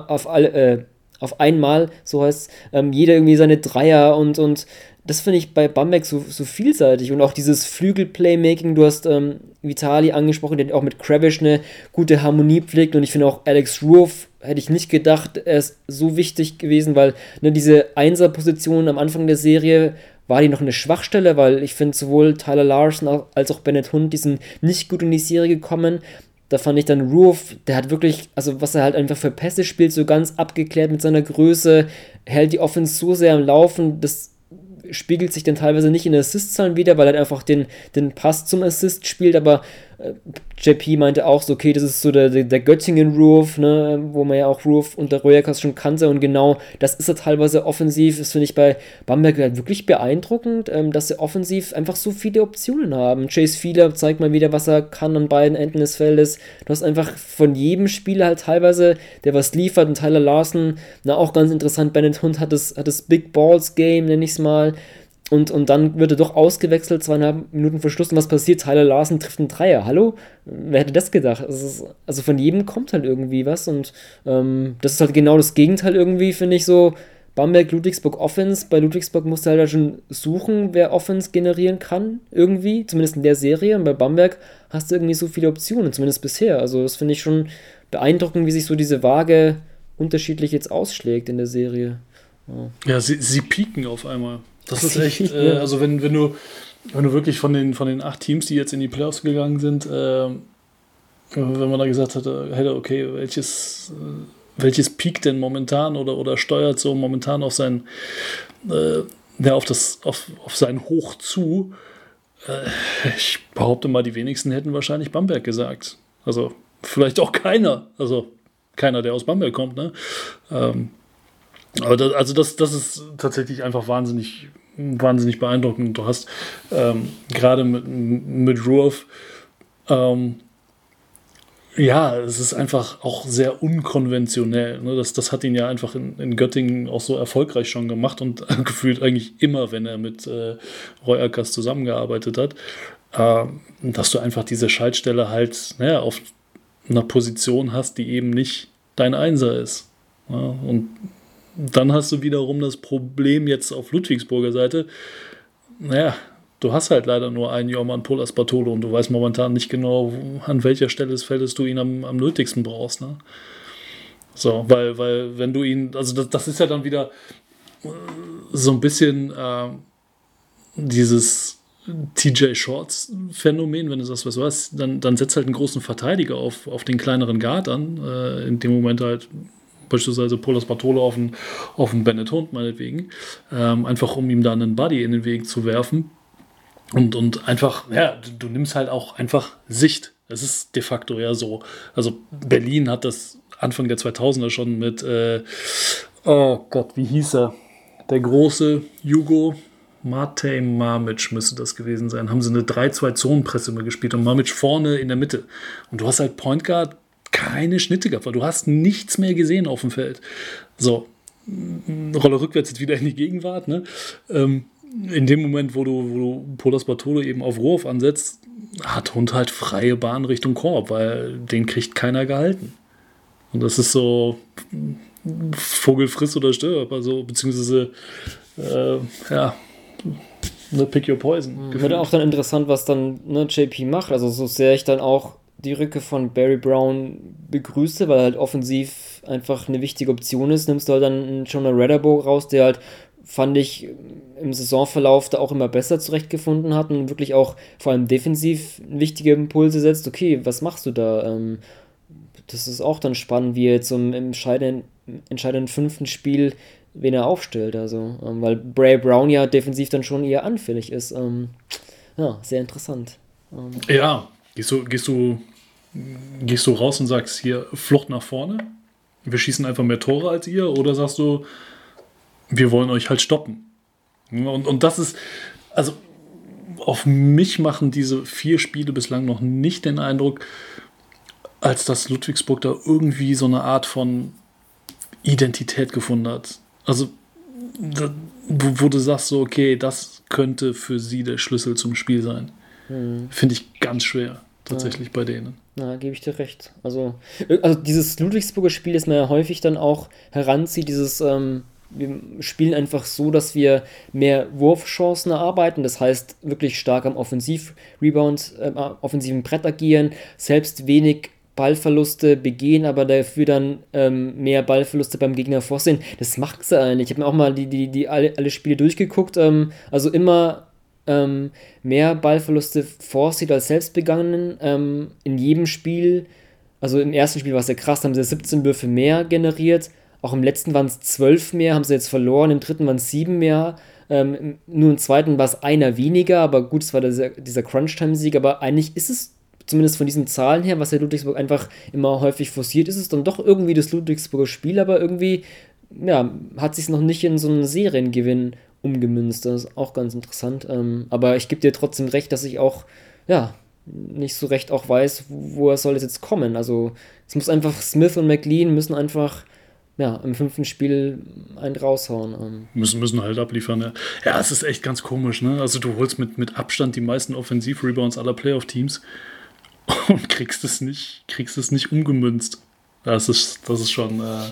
auf, alle, äh, auf einmal, so heißt ähm, jeder irgendwie seine Dreier und, und das finde ich bei Bamberg so, so vielseitig. Und auch dieses Flügel-Playmaking, du hast ähm, Vitali angesprochen, der auch mit Kravish eine gute Harmonie pflegt. Und ich finde auch Alex Roof, hätte ich nicht gedacht, er ist so wichtig gewesen, weil ne, diese Einser-Position am Anfang der Serie war die noch eine Schwachstelle, weil ich finde, sowohl Tyler Larson als auch Bennett Hund, die sind nicht gut in die Serie gekommen. Da fand ich dann Roof, der hat wirklich, also was er halt einfach für Pässe spielt, so ganz abgeklärt mit seiner Größe, hält die Offense so sehr am Laufen, das spiegelt sich dann teilweise nicht in Assist-Zahlen wieder, weil er einfach den, den Pass zum Assist spielt, aber JP meinte auch so, okay, das ist so der, der, Göttingen-Roof, ne, wo man ja auch Roof und der Royakas schon kannte und genau das ist er teilweise offensiv, das finde ich bei Bamberg halt wirklich beeindruckend, ähm, dass sie offensiv einfach so viele Optionen haben. Chase Fieler zeigt mal wieder, was er kann an beiden Enden des Feldes. Du hast einfach von jedem Spieler halt teilweise, der was liefert und Tyler Larson, na auch ganz interessant, Bennett Hund hat das, hat das Big Balls Game, nenne ich es mal, und, und dann wird er doch ausgewechselt, zweieinhalb Minuten vor Schluss. Und was passiert? Tyler Larsen trifft einen Dreier. Hallo? Wer hätte das gedacht? Ist, also von jedem kommt halt irgendwie was. Und ähm, das ist halt genau das Gegenteil irgendwie, finde ich so. Bamberg, Ludwigsburg Offense. Bei Ludwigsburg musst du halt schon suchen, wer Offense generieren kann, irgendwie. Zumindest in der Serie. Und bei Bamberg hast du irgendwie so viele Optionen, zumindest bisher. Also das finde ich schon beeindruckend, wie sich so diese Waage unterschiedlich jetzt ausschlägt in der Serie. Ja, ja sie, sie pieken auf einmal. Das ist echt, äh, also wenn, wenn du, wenn du wirklich von den, von den acht Teams, die jetzt in die Playoffs gegangen sind, äh, wenn man da gesagt hätte, hätte okay, welches, äh, welches piekt denn momentan oder, oder steuert so momentan auf sein, äh, ja, auf das, auf, auf sein Hoch zu, äh, ich behaupte mal, die wenigsten hätten wahrscheinlich Bamberg gesagt. Also vielleicht auch keiner. Also keiner, der aus Bamberg kommt, ne? Ähm, aber das, also das, das ist tatsächlich einfach wahnsinnig, wahnsinnig beeindruckend. Du hast ähm, gerade mit, mit Ruoff, ähm, ja, es ist einfach auch sehr unkonventionell. Ne? Das, das hat ihn ja einfach in, in Göttingen auch so erfolgreich schon gemacht und (laughs) gefühlt eigentlich immer, wenn er mit äh, Roy Ackers zusammengearbeitet hat, äh, dass du einfach diese Schaltstelle halt naja, auf einer Position hast, die eben nicht dein Einser ist. Ja? Und dann hast du wiederum das Problem jetzt auf Ludwigsburger Seite. Naja, du hast halt leider nur einen Jorman Polas Bartolo und du weißt momentan nicht genau, an welcher Stelle des Feldes du ihn am, am nötigsten brauchst. Ne? So, weil, weil, wenn du ihn, also das, das ist ja dann wieder so ein bisschen äh, dieses TJ Shorts Phänomen, wenn du sagst, was du hast, dann, dann setzt halt einen großen Verteidiger auf, auf den kleineren Guard an, äh, in dem Moment halt beispielsweise Polas Bartolo auf einen, auf einen Bennett Hund meinetwegen, ähm, einfach um ihm da einen Buddy in den Weg zu werfen. Und, und einfach, ja, du, du nimmst halt auch einfach Sicht. Es ist de facto ja so. Also Berlin hat das Anfang der 2000er schon mit, äh, oh Gott, wie hieß er? Der große Jugo, Matej Mamic müsste das gewesen sein, haben sie eine 3-2-Zonenpresse immer gespielt und Mamic vorne in der Mitte. Und du hast halt Point Guard keine Schnitte gehabt, weil du hast nichts mehr gesehen auf dem Feld. So, Rolle rückwärts jetzt wieder in die Gegenwart. Ne? Ähm, in dem Moment, wo du, wo du Polas Bartolo eben auf Wurf ansetzt, hat Hund halt freie Bahn Richtung Korb, weil den kriegt keiner gehalten. Und das ist so Vogel frisst oder stirb, also beziehungsweise äh, ja, ne, pick your poison. Mhm. Wird auch dann interessant, was dann ne, JP macht. Also so sehr ich dann auch die Rücke von Barry Brown begrüße, weil halt offensiv einfach eine wichtige Option ist, nimmst du halt dann einen Jonah Redderbo raus, der halt fand ich im Saisonverlauf da auch immer besser zurechtgefunden hat und wirklich auch vor allem defensiv wichtige Impulse setzt. Okay, was machst du da? Ähm, das ist auch dann spannend, wie er jetzt im entscheidenden, entscheidenden fünften Spiel wen er aufstellt. Also, ähm, weil Bray Brown ja defensiv dann schon eher anfällig ist. Ähm, ja, sehr interessant. Ja, gehst du, gehst du, gehst du raus und sagst hier Flucht nach vorne? Wir schießen einfach mehr Tore als ihr? Oder sagst du, wir wollen euch halt stoppen? Und, und das ist, also auf mich machen diese vier Spiele bislang noch nicht den Eindruck, als dass Ludwigsburg da irgendwie so eine Art von Identität gefunden hat. Also, wo, wo, du sagst, so, okay, das könnte für sie der Schlüssel zum Spiel sein. Mhm. Finde ich ganz schwer, tatsächlich ja. bei denen. Na, gebe ich dir recht. Also, also dieses Ludwigsburger Spiel, das man ja häufig dann auch heranzieht, dieses, ähm, wir spielen einfach so, dass wir mehr Wurfchancen erarbeiten, das heißt wirklich stark am Offensiv-Rebound, äh, offensiven Brett agieren, selbst wenig Ballverluste begehen, aber dafür dann ähm, mehr Ballverluste beim Gegner vorsehen. Das macht sie eigentlich. Ich habe mir auch mal die, die, die alle, alle Spiele durchgeguckt. Ähm, also immer ähm, mehr Ballverluste vorsieht als selbst begangenen. Ähm, in jedem Spiel, also im ersten Spiel war es ja krass, haben sie 17 Würfe mehr generiert. Auch im letzten waren es 12 mehr, haben sie jetzt verloren. Im dritten waren es 7 mehr. Ähm, nur im zweiten war es einer weniger, aber gut, es war dieser, dieser Crunch-Time-Sieg, aber eigentlich ist es zumindest von diesen Zahlen her, was ja Ludwigsburg einfach immer häufig forciert, ist es dann doch irgendwie das Ludwigsburger Spiel, aber irgendwie ja, hat sich noch nicht in so einen Seriengewinn umgemünzt. Das ist auch ganz interessant. Ähm, aber ich gebe dir trotzdem recht, dass ich auch, ja, nicht so recht auch weiß, woher soll es jetzt kommen. Also es muss einfach, Smith und McLean müssen einfach ja, im fünften Spiel einen raushauen. Ähm. Müssen, müssen halt abliefern, ja. Ja, es ist echt ganz komisch, ne? Also du holst mit, mit Abstand die meisten Offensiv-Rebounds aller Playoff-Teams (laughs) und kriegst es nicht, kriegst es nicht umgemünzt. Das ist, das ist schon, äh,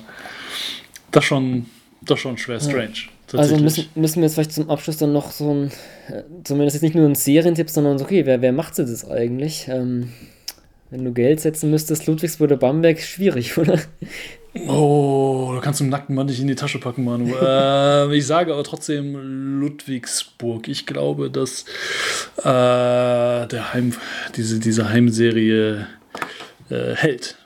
das schon, das schon schwer strange. Ja. Also müssen, müssen wir jetzt vielleicht zum Abschluss dann noch so ein, äh, zumindest jetzt nicht nur ein Serientipp, sondern so, okay, wer, wer macht das eigentlich? Ähm, wenn du Geld setzen müsstest, Ludwigsburg oder Bamberg, schwierig, (laughs) oder? Oh, da kannst du einen nackten Mann nicht in die Tasche packen, Manu. (laughs) äh, ich sage aber trotzdem Ludwigsburg. Ich glaube, dass äh, der Heim, diese, diese Heimserie äh, hält.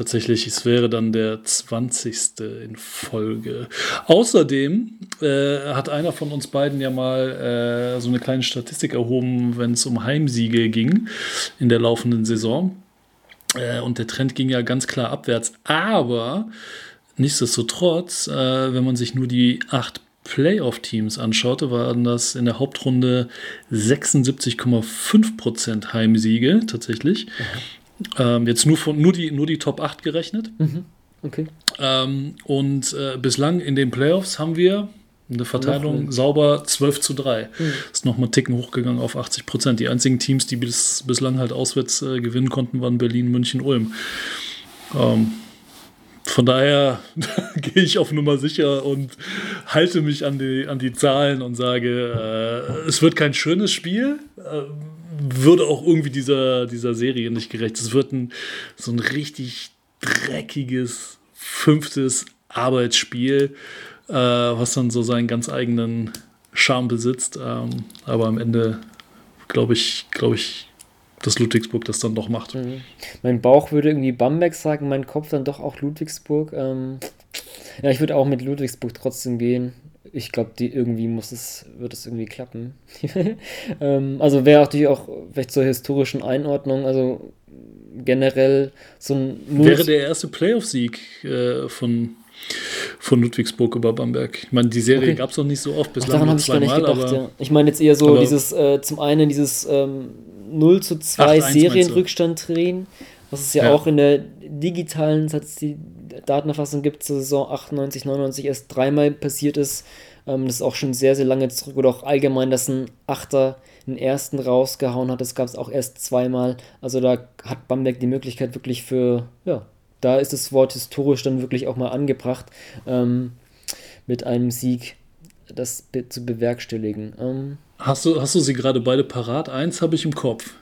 Tatsächlich, es wäre dann der 20. in Folge. Außerdem äh, hat einer von uns beiden ja mal äh, so eine kleine Statistik erhoben, wenn es um Heimsiege ging in der laufenden Saison. Äh, und der Trend ging ja ganz klar abwärts. Aber nichtsdestotrotz, äh, wenn man sich nur die acht Playoff-Teams anschaute, waren das in der Hauptrunde 76,5% Heimsiege tatsächlich. Mhm. Ähm, jetzt nur, von, nur, die, nur die Top 8 gerechnet. Mhm. Okay. Ähm, und äh, bislang in den Playoffs haben wir eine Verteilung sauber 12 zu 3. Mhm. Ist nochmal einen Ticken hochgegangen auf 80 Prozent. Die einzigen Teams, die bis, bislang halt auswärts äh, gewinnen konnten, waren Berlin, München, Ulm. Ähm, von daher (laughs) gehe ich auf Nummer sicher und halte mich an die, an die Zahlen und sage, äh, es wird kein schönes Spiel. Äh, würde auch irgendwie dieser, dieser Serie nicht gerecht. Es wird ein, so ein richtig dreckiges fünftes Arbeitsspiel äh, was dann so seinen ganz eigenen Charme besitzt. Ähm, aber am Ende glaube ich, glaube ich, dass Ludwigsburg das dann doch macht. Mhm. Mein Bauch würde irgendwie Bamberg sagen, mein Kopf dann doch auch Ludwigsburg. Ähm, ja, ich würde auch mit Ludwigsburg trotzdem gehen. Ich glaube, die irgendwie muss es, wird es irgendwie klappen. (laughs) ähm, also wäre natürlich auch vielleicht zur historischen Einordnung, also generell so ein Wäre der erste Playoff-Sieg äh, von von Ludwigsburg über Bamberg. Ich meine, die Serie okay. gab es noch nicht so oft, bislang daran habe ich gar nicht gedacht, ja. Ich meine jetzt eher so dieses, äh, zum einen dieses ähm, 0 zu 2 Serienrückstand drehen, was es ja, ja, auch in der digitalen, Datenerfassung gibt, zur Saison 98, 99 erst dreimal passiert ist. Ähm, das ist auch schon sehr, sehr lange zurück. Oder auch allgemein, dass ein Achter den ersten rausgehauen hat. Das gab es auch erst zweimal. Also da hat Bamberg die Möglichkeit wirklich für, ja, da ist das Wort historisch dann wirklich auch mal angebracht, ähm, mit einem Sieg das be zu bewerkstelligen. Ähm, hast, du, hast du sie gerade beide parat? Eins habe ich im Kopf.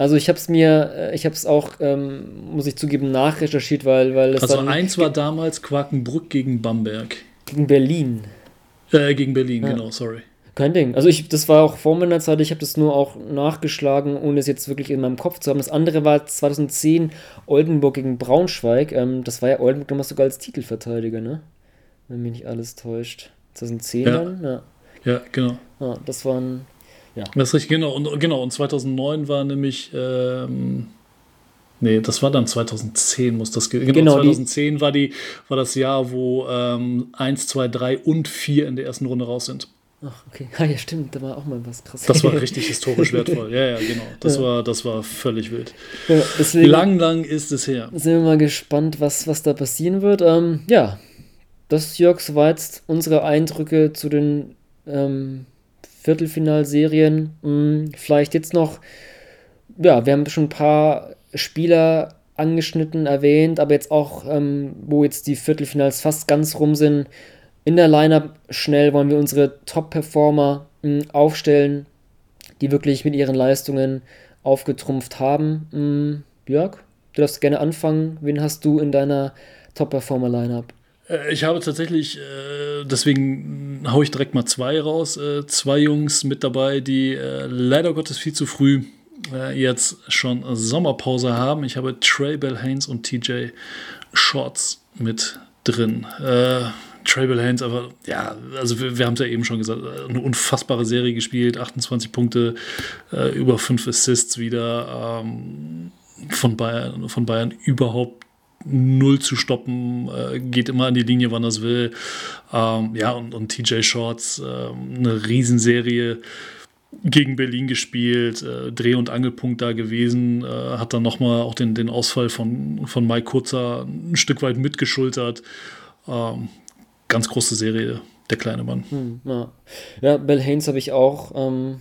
Also ich habe es mir, äh, ich habe es auch, ähm, muss ich zugeben, nachrecherchiert, weil, weil es Also eins war damals Quakenbrück gegen Bamberg. Gegen Berlin. Äh, gegen Berlin, ja. genau, sorry. Kein Ding. Also ich, das war auch vor meiner Zeit, ich habe das nur auch nachgeschlagen, ohne es jetzt wirklich in meinem Kopf zu haben. Das andere war 2010 Oldenburg gegen Braunschweig. Ähm, das war ja Oldenburg damals sogar als Titelverteidiger, ne? Wenn mich nicht alles täuscht. 2010 ja. dann? Ja. Ja, genau. Ja, das waren, ja. Das ist richtig, genau. Und, genau, und 2009 war nämlich, ähm, nee, das war dann 2010, muss das, genau, genau 2010 die, war, die, war das Jahr, wo ähm, 1, 2, 3 und 4 in der ersten Runde raus sind. Ach, okay. (laughs) Ah, ja, stimmt, da war auch mal was krasses. Das war richtig (laughs) historisch wertvoll. Ja, ja, genau. Das, ja. War, das war völlig wild. Ja, deswegen lang, lang ist es her. Sind wir mal gespannt, was, was da passieren wird. Ähm, ja, das, Jörg, jetzt unsere Eindrücke zu den ähm, Viertelfinalserien. Hm, vielleicht jetzt noch, ja, wir haben schon ein paar Spieler angeschnitten, erwähnt, aber jetzt auch, ähm, wo jetzt die Viertelfinals fast ganz rum sind, in der Lineup schnell wollen wir unsere Top-Performer hm, aufstellen, die wirklich mit ihren Leistungen aufgetrumpft haben. Hm, Jörg, du darfst gerne anfangen. Wen hast du in deiner Top-Performer-Lineup? Äh, ich habe tatsächlich, äh, deswegen haue ich direkt mal zwei raus, äh, zwei Jungs mit dabei, die leider Gottes viel zu früh jetzt schon Sommerpause haben. Ich habe Trey Bell Haynes und TJ Shorts mit drin. Trey Bell Haynes, aber ja, also wir, wir haben es ja eben schon gesagt, eine unfassbare Serie gespielt, 28 Punkte, über 5 Assists wieder. Ähm, von Bayern, von Bayern überhaupt null zu stoppen, äh, geht immer an die Linie, wann es will. Ähm, ja, und, und TJ Shorts, äh, eine Riesenserie gegen Berlin gespielt, äh, Dreh- und Angelpunkt da gewesen, äh, hat dann nochmal auch den, den Ausfall von, von Mike Kurzer ein Stück weit mitgeschultert. Ähm, ganz große Serie, der kleine Mann. Hm, ja. ja, Bell Haynes habe ich auch. Ähm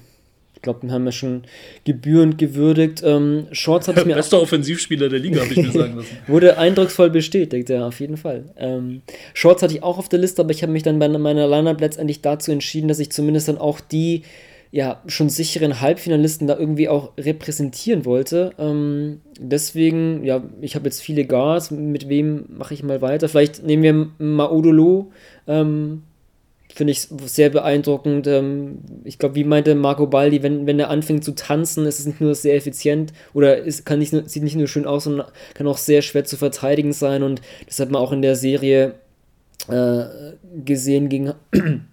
ich glaube, den haben wir schon gebührend gewürdigt. Ähm, Shorts hat mir. (laughs) Bester Offensivspieler der Liga, habe ich mir sagen lassen. (laughs) Wurde eindrucksvoll bestätigt, ja, auf jeden Fall. Ähm, Shorts hatte ich auch auf der Liste, aber ich habe mich dann bei meiner Lineup letztendlich dazu entschieden, dass ich zumindest dann auch die ja, schon sicheren Halbfinalisten da irgendwie auch repräsentieren wollte. Ähm, deswegen, ja, ich habe jetzt viele Guards. Mit wem mache ich mal weiter? Vielleicht nehmen wir Maudolo. Ähm, finde ich sehr beeindruckend. Ähm, ich glaube, wie meinte Marco Baldi, wenn, wenn er anfängt zu tanzen, ist es nicht nur sehr effizient oder es kann nicht, sieht nicht nur schön aus, sondern kann auch sehr schwer zu verteidigen sein. Und das hat man auch in der Serie äh, gesehen gegen, (clears throat)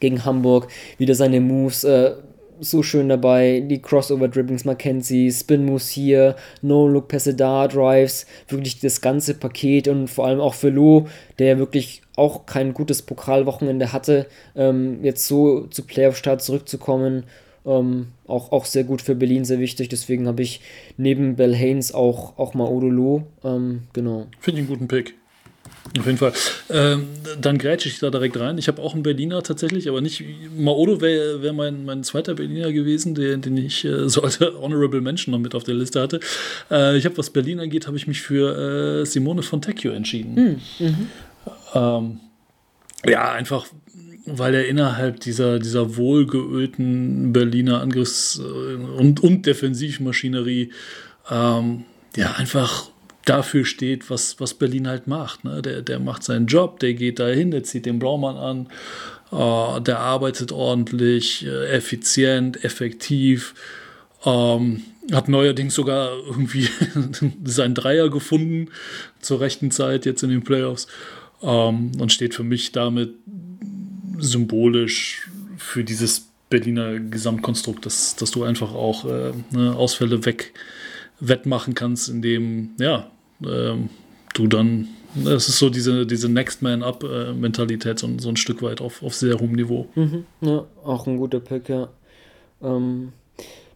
gegen Hamburg, wieder seine Moves. Äh, so schön dabei. Die Crossover-Dribblings, Mackenzie, Spin-Moves hier, No-Look-Pässe da, Drives, wirklich das ganze Paket und vor allem auch für Lo, der wirklich auch kein gutes Pokalwochenende hatte, ähm, jetzt so zu Playoff-Start zurückzukommen. Ähm, auch, auch sehr gut für Berlin, sehr wichtig. Deswegen habe ich neben Bell Haynes auch, auch mal Odolo. Ähm, genau. Finde ich einen guten Pick. Auf jeden Fall. Ähm, dann grätsche ich da direkt rein. Ich habe auch einen Berliner tatsächlich, aber nicht. Maodo wäre wär mein, mein zweiter Berliner gewesen, den, den ich äh, so als (laughs) Honorable Mention noch mit auf der Liste hatte. Äh, ich habe, was Berlin angeht, habe ich mich für äh, Simone Fontecchio entschieden. Mhm. Ähm, ja, einfach weil er innerhalb dieser, dieser wohlgeölten Berliner Angriffs- und, und Defensivmaschinerie ähm, ja einfach dafür steht, was, was Berlin halt macht. Ne? Der, der macht seinen Job, der geht dahin, der zieht den Blaumann an, äh, der arbeitet ordentlich, äh, effizient, effektiv. Ähm, hat neuerdings sogar irgendwie (laughs) seinen Dreier gefunden zur rechten Zeit jetzt in den Playoffs ähm, und steht für mich damit symbolisch für dieses Berliner Gesamtkonstrukt, dass, dass du einfach auch äh, ne, Ausfälle weg wettmachen kannst, indem ja, ähm, du dann es ist so diese, diese Next Man Up-Mentalität, so, so ein Stück weit auf, auf sehr hohem Niveau. Mhm, ja, auch ein guter Pick, ja. Ähm,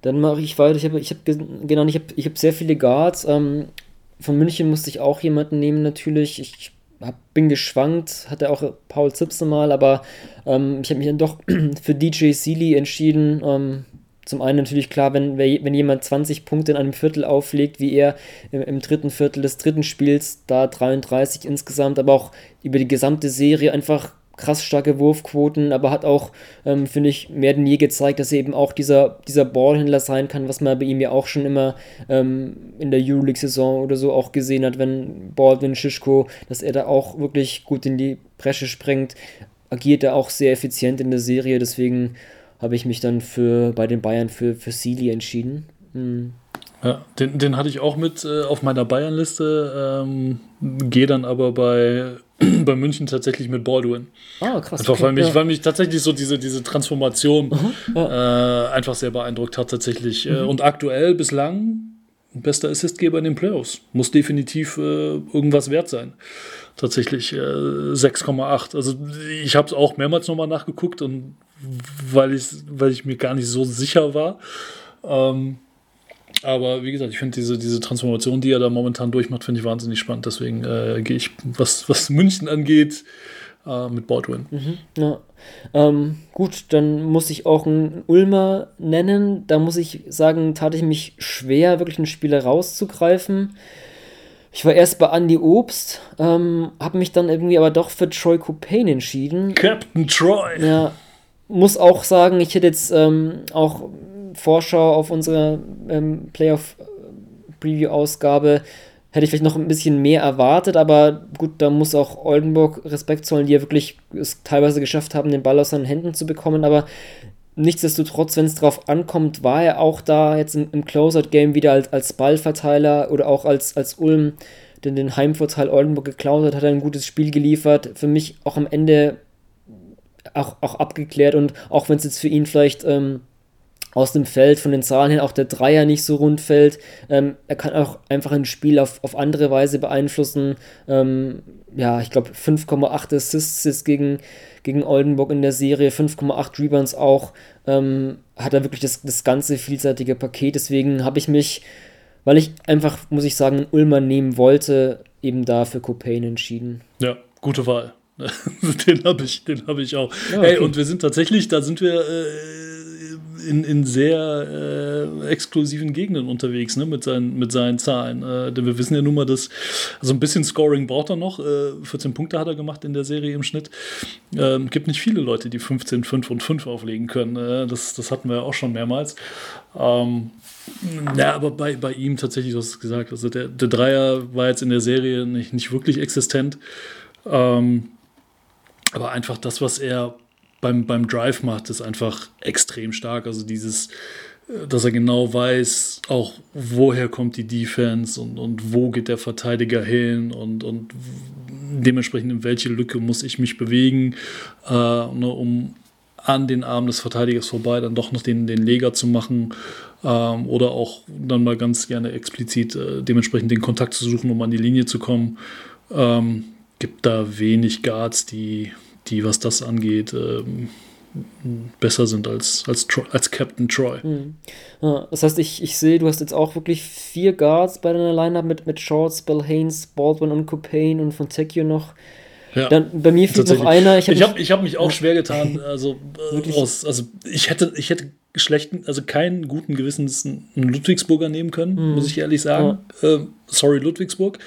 dann mache ich weiter. Ich habe ich hab genau, ich habe ich hab sehr viele Guards. Ähm, von München musste ich auch jemanden nehmen, natürlich. Ich hab, bin geschwankt, hatte auch Paul Zipse mal, aber ähm, ich habe mich dann doch (clears throat) für DJ Sealy entschieden. Ähm, zum einen natürlich klar, wenn, wenn jemand 20 Punkte in einem Viertel auflegt, wie er im, im, dritten Viertel des dritten Spiels, da 33 insgesamt, aber auch über die gesamte Serie einfach krass starke Wurfquoten, aber hat auch, ähm, finde ich, mehr denn je gezeigt, dass er eben auch dieser, dieser Ballhändler sein kann, was man bei ihm ja auch schon immer ähm, in der Euroleague-Saison oder so auch gesehen hat, wenn Baldwin Schischko, dass er da auch wirklich gut in die Bresche springt, agiert er auch sehr effizient in der Serie, deswegen habe ich mich dann für bei den Bayern für, für Sealy entschieden. Hm. Ja, den, den hatte ich auch mit äh, auf meiner Bayern-Liste, ähm, gehe dann aber bei, (clears throat) bei München tatsächlich mit Baldwin. Ah, krass. Einfach okay, weil, mich, ja. weil mich tatsächlich so diese, diese Transformation mhm, ja. äh, einfach sehr beeindruckt hat, tatsächlich. Äh, mhm. Und aktuell bislang bester Assistgeber in den Playoffs. Muss definitiv äh, irgendwas wert sein. Tatsächlich 6,8. Äh, also ich habe es auch mehrmals nochmal nachgeguckt und weil ich, weil ich mir gar nicht so sicher war. Ähm, aber wie gesagt, ich finde diese, diese Transformation, die er da momentan durchmacht, finde ich wahnsinnig spannend. Deswegen äh, gehe ich, was, was München angeht, äh, mit Baldwin. Mhm, ja. ähm, gut, dann muss ich auch einen Ulmer nennen. Da muss ich sagen, tat ich mich schwer, wirklich einen Spieler rauszugreifen. Ich war erst bei Andy Obst, ähm, habe mich dann irgendwie aber doch für Troy Copain entschieden. Captain Troy! Ja, muss auch sagen, ich hätte jetzt ähm, auch Vorschau auf unsere ähm, Playoff-Preview-Ausgabe hätte ich vielleicht noch ein bisschen mehr erwartet, aber gut, da muss auch Oldenburg Respekt zollen, die ja wirklich es teilweise geschafft haben, den Ball aus seinen Händen zu bekommen, aber nichtsdestotrotz, wenn es darauf ankommt, war er auch da jetzt im, im Closeout-Game wieder als, als Ballverteiler oder auch als, als Ulm den, den Heimvorteil Oldenburg geklaut hat, hat er ein gutes Spiel geliefert. Für mich auch am Ende auch, auch abgeklärt und auch wenn es jetzt für ihn vielleicht ähm, aus dem Feld von den Zahlen her auch der Dreier nicht so rund fällt. Ähm, er kann auch einfach ein Spiel auf, auf andere Weise beeinflussen. Ähm, ja, ich glaube 5,8 Assists gegen, gegen Oldenburg in der Serie, 5,8 Rebounds auch. Ähm, hat er wirklich das, das ganze vielseitige Paket. Deswegen habe ich mich, weil ich einfach, muss ich sagen, einen Ulmer nehmen wollte, eben da für Copain entschieden. Ja, gute Wahl. (laughs) den habe ich, hab ich auch. Ja, okay. Hey, und wir sind tatsächlich, da sind wir. Äh, in, in sehr äh, exklusiven Gegenden unterwegs ne, mit, seinen, mit seinen Zahlen. Äh, denn wir wissen ja nun mal, dass also ein bisschen Scoring braucht er noch. Äh, 14 Punkte hat er gemacht in der Serie im Schnitt. Ähm, gibt nicht viele Leute, die 15, 5 und 5 auflegen können. Äh, das, das hatten wir ja auch schon mehrmals. Ähm, ja, aber bei, bei ihm tatsächlich, du hast es gesagt, also der, der Dreier war jetzt in der Serie nicht, nicht wirklich existent. Ähm, aber einfach das, was er beim, beim Drive macht, ist einfach extrem stark. Also dieses, äh, dass er genau weiß, auch woher kommt die Defense und, und wo geht der Verteidiger hin und, und dementsprechend in welche Lücke muss ich mich bewegen, äh, ne, um an den Arm des Verteidigers vorbei dann doch noch den, den Leger zu machen ähm, oder auch dann mal ganz gerne explizit äh, dementsprechend den Kontakt zu suchen, um an die Linie zu kommen. Ähm, gibt da wenig Guards, die die, was das angeht, ähm, besser sind als, als, als Captain Troy. Mhm. Ja, das heißt, ich, ich sehe, du hast jetzt auch wirklich vier Guards bei deiner Lineup mit, mit Shorts, Bill Haynes, Baldwin und Copain und Fontecchio noch. Ja, Dann, bei mir fehlt noch einer. Ich habe hab, ich hab mich auch schwer getan. (laughs) Also, äh, aus, also ich hätte, ich hätte schlechten, also keinen guten Gewissens einen Ludwigsburger nehmen können, mhm. muss ich ehrlich sagen. Ja. Äh, sorry, Ludwigsburg.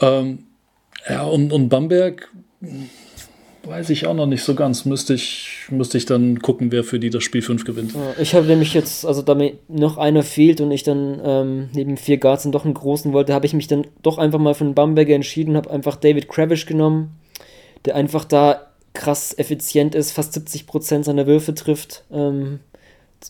Ähm, ja, und, und Bamberg Weiß ich auch noch nicht so ganz. Müsste ich, müsste ich dann gucken, wer für die das Spiel 5 gewinnt. Ich habe nämlich jetzt, also da mir noch einer fehlt und ich dann ähm, neben vier Guards doch einen großen wollte, habe ich mich dann doch einfach mal für einen Bamberger entschieden, habe einfach David Kravish genommen, der einfach da krass effizient ist, fast 70% seiner Würfe trifft. Ähm,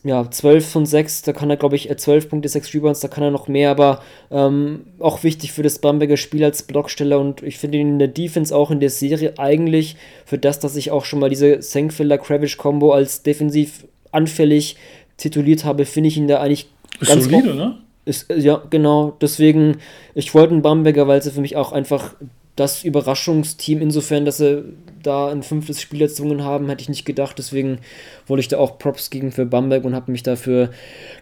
ja, 12 von 6, da kann er, glaube ich, 12 äh, Punkte, 6 Rebounds, da kann er noch mehr, aber ähm, auch wichtig für das Bamberger Spiel als Blocksteller und ich finde ihn in der Defense auch in der Serie eigentlich für das, dass ich auch schon mal diese Senkfelder-Kravish-Kombo als defensiv anfällig tituliert habe, finde ich ihn da eigentlich ist ganz solide, ne? Ist, äh, ja, genau, deswegen, ich wollte einen Bamberger, weil sie für mich auch einfach das Überraschungsteam insofern, dass sie da ein fünftes Spiel erzwungen haben, hätte ich nicht gedacht. Deswegen wollte ich da auch Props gegen für Bamberg und habe mich da für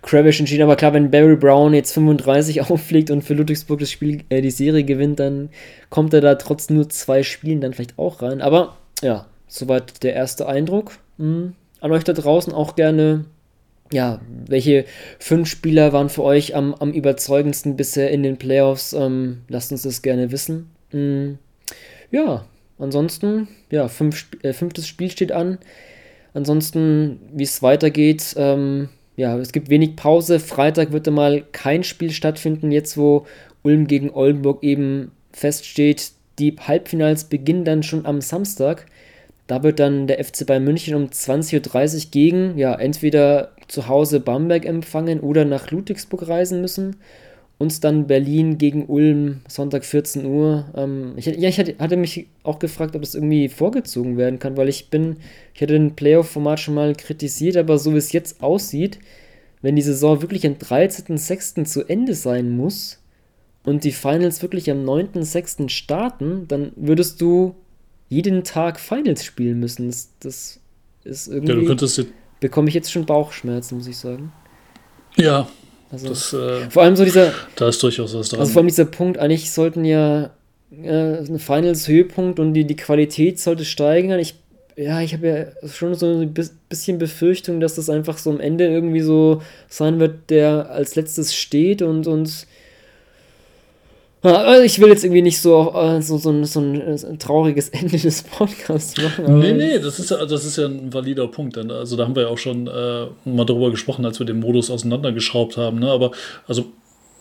Krabisch entschieden. Aber klar, wenn Barry Brown jetzt 35 (laughs) auflegt und für Ludwigsburg das Spiel, äh, die Serie gewinnt, dann kommt er da trotz nur zwei Spielen dann vielleicht auch rein. Aber ja, soweit der erste Eindruck. Mhm. An euch da draußen auch gerne ja, welche fünf Spieler waren für euch am, am überzeugendsten bisher in den Playoffs? Ähm, lasst uns das gerne wissen. Mhm. Ja, ansonsten, ja, fünf, äh, fünftes Spiel steht an. Ansonsten, wie es weitergeht, ähm, ja, es gibt wenig Pause. Freitag wird mal kein Spiel stattfinden, jetzt wo Ulm gegen Oldenburg eben feststeht. Die Halbfinals beginnen dann schon am Samstag. Da wird dann der FC Bayern München um 20.30 Uhr gegen, ja, entweder zu Hause Bamberg empfangen oder nach Ludwigsburg reisen müssen. Und dann Berlin gegen Ulm, Sonntag 14 Uhr. Ähm, ich, ja, ich hatte, hatte, mich auch gefragt, ob das irgendwie vorgezogen werden kann, weil ich bin, ich hatte ein Playoff-Format schon mal kritisiert, aber so wie es jetzt aussieht, wenn die Saison wirklich am 13.06. zu Ende sein muss und die Finals wirklich am 9.06. starten, dann würdest du jeden Tag Finals spielen müssen. Das, das ist irgendwie. Ja, du könntest bekomme ich jetzt schon Bauchschmerzen, muss ich sagen. Ja. Also, das, äh, vor allem so dieser. Da ist durchaus was dran. Also vor allem dieser Punkt, eigentlich sollten ja äh, ein Finals Höhepunkt und die, die Qualität sollte steigen. Ich, ja, ich habe ja schon so ein bisschen Befürchtung, dass das einfach so am Ende irgendwie so sein wird, der als letztes steht und, und ich will jetzt irgendwie nicht so, äh, so, so, ein, so ein, trauriges (laughs) Ende des Podcasts machen. nee, nee, das ist, ja, das ist ja ein valider Punkt. Denn, also da haben wir ja auch schon äh, mal darüber gesprochen, als wir den Modus auseinandergeschraubt haben. Ne? Aber also,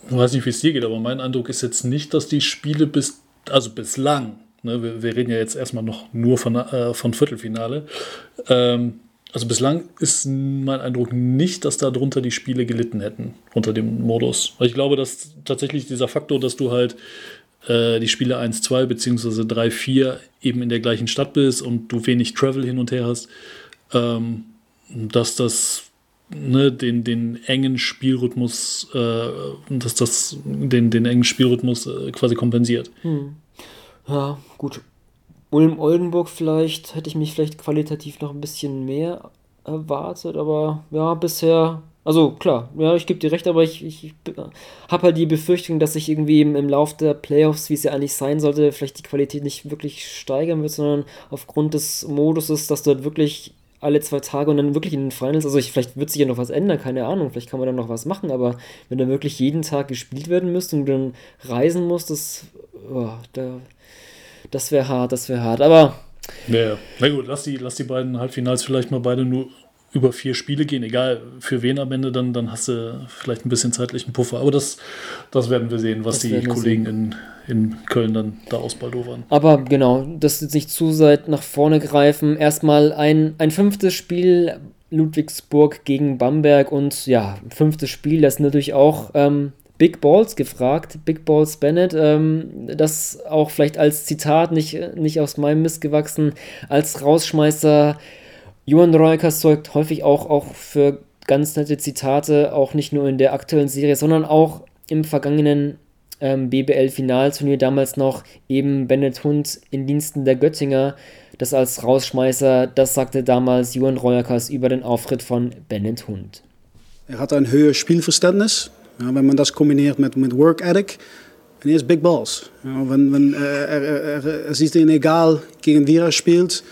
ich weiß nicht, wie es dir geht, aber mein Eindruck ist jetzt nicht, dass die Spiele bis, also bislang, ne, wir, wir reden ja jetzt erstmal noch nur von, äh, von Viertelfinale, ähm, also bislang ist mein Eindruck nicht, dass darunter die Spiele gelitten hätten, unter dem Modus. Weil ich glaube, dass tatsächlich dieser Faktor, dass du halt äh, die Spiele 1, 2 bzw. 3, 4 eben in der gleichen Stadt bist und du wenig Travel hin und her hast, ähm, dass das ne, den, den engen Spielrhythmus, äh, dass das den, den engen Spielrhythmus äh, quasi kompensiert. Hm. Ja, gut. Ulm-Oldenburg vielleicht, hätte ich mich vielleicht qualitativ noch ein bisschen mehr erwartet, aber ja, bisher, also klar, ja, ich gebe dir recht, aber ich, ich, ich habe halt die Befürchtung, dass sich irgendwie im, im Lauf der Playoffs, wie es ja eigentlich sein sollte, vielleicht die Qualität nicht wirklich steigern wird, sondern aufgrund des Moduses, dass halt wirklich alle zwei Tage und dann wirklich in den Finals, also ich, vielleicht wird sich ja noch was ändern, keine Ahnung, vielleicht kann man dann noch was machen, aber wenn dann wirklich jeden Tag gespielt werden müsste und du dann reisen musst, das, oh, da das wäre hart, das wäre hart. Aber. Ja, na gut, lass die, lass die beiden Halbfinals vielleicht mal beide nur über vier Spiele gehen, egal für wen am Ende, dann, dann hast du vielleicht ein bisschen zeitlichen Puffer. Aber das, das werden wir sehen, was das die Kollegen in, in Köln dann da ausbaldowern. Aber genau, das jetzt nicht zu weit nach vorne greifen. Erstmal ein, ein fünftes Spiel Ludwigsburg gegen Bamberg und ja, fünftes Spiel, das natürlich auch ähm, Big Balls gefragt, Big Balls Bennett, ähm, das auch vielleicht als Zitat, nicht, nicht aus meinem Mist gewachsen, als Rausschmeißer. Johann Reukers sorgt häufig auch, auch für ganz nette Zitate, auch nicht nur in der aktuellen Serie, sondern auch im vergangenen ähm, BBL-Finalturnier damals noch eben Bennett Hund in Diensten der Göttinger. Das als Rausschmeißer, das sagte damals Johann Reukers über den Auftritt von Bennett Hund. Er hat ein höheres Spielverständnis. Wenn man das kombiniert mit, mit Work Ethic, en er is big balls. Wenn, wenn, er, er, er, es ist egal, gegen wie er spielt.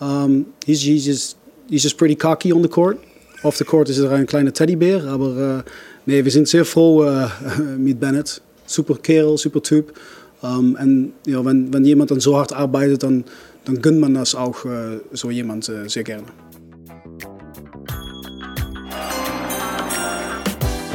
Um, he's, he's, just, he's just pretty cocky on the court. Off the court ist er ein kleiner Teddybär, aber uh, nee, wir sind sehr froh uh, mit Bennett. Super Kerl, super Typ. Um, en ja, wenn, wenn jemand dann so hart arbeitet, dann, dann gönnt man das auch uh, so jemand sehr gerne.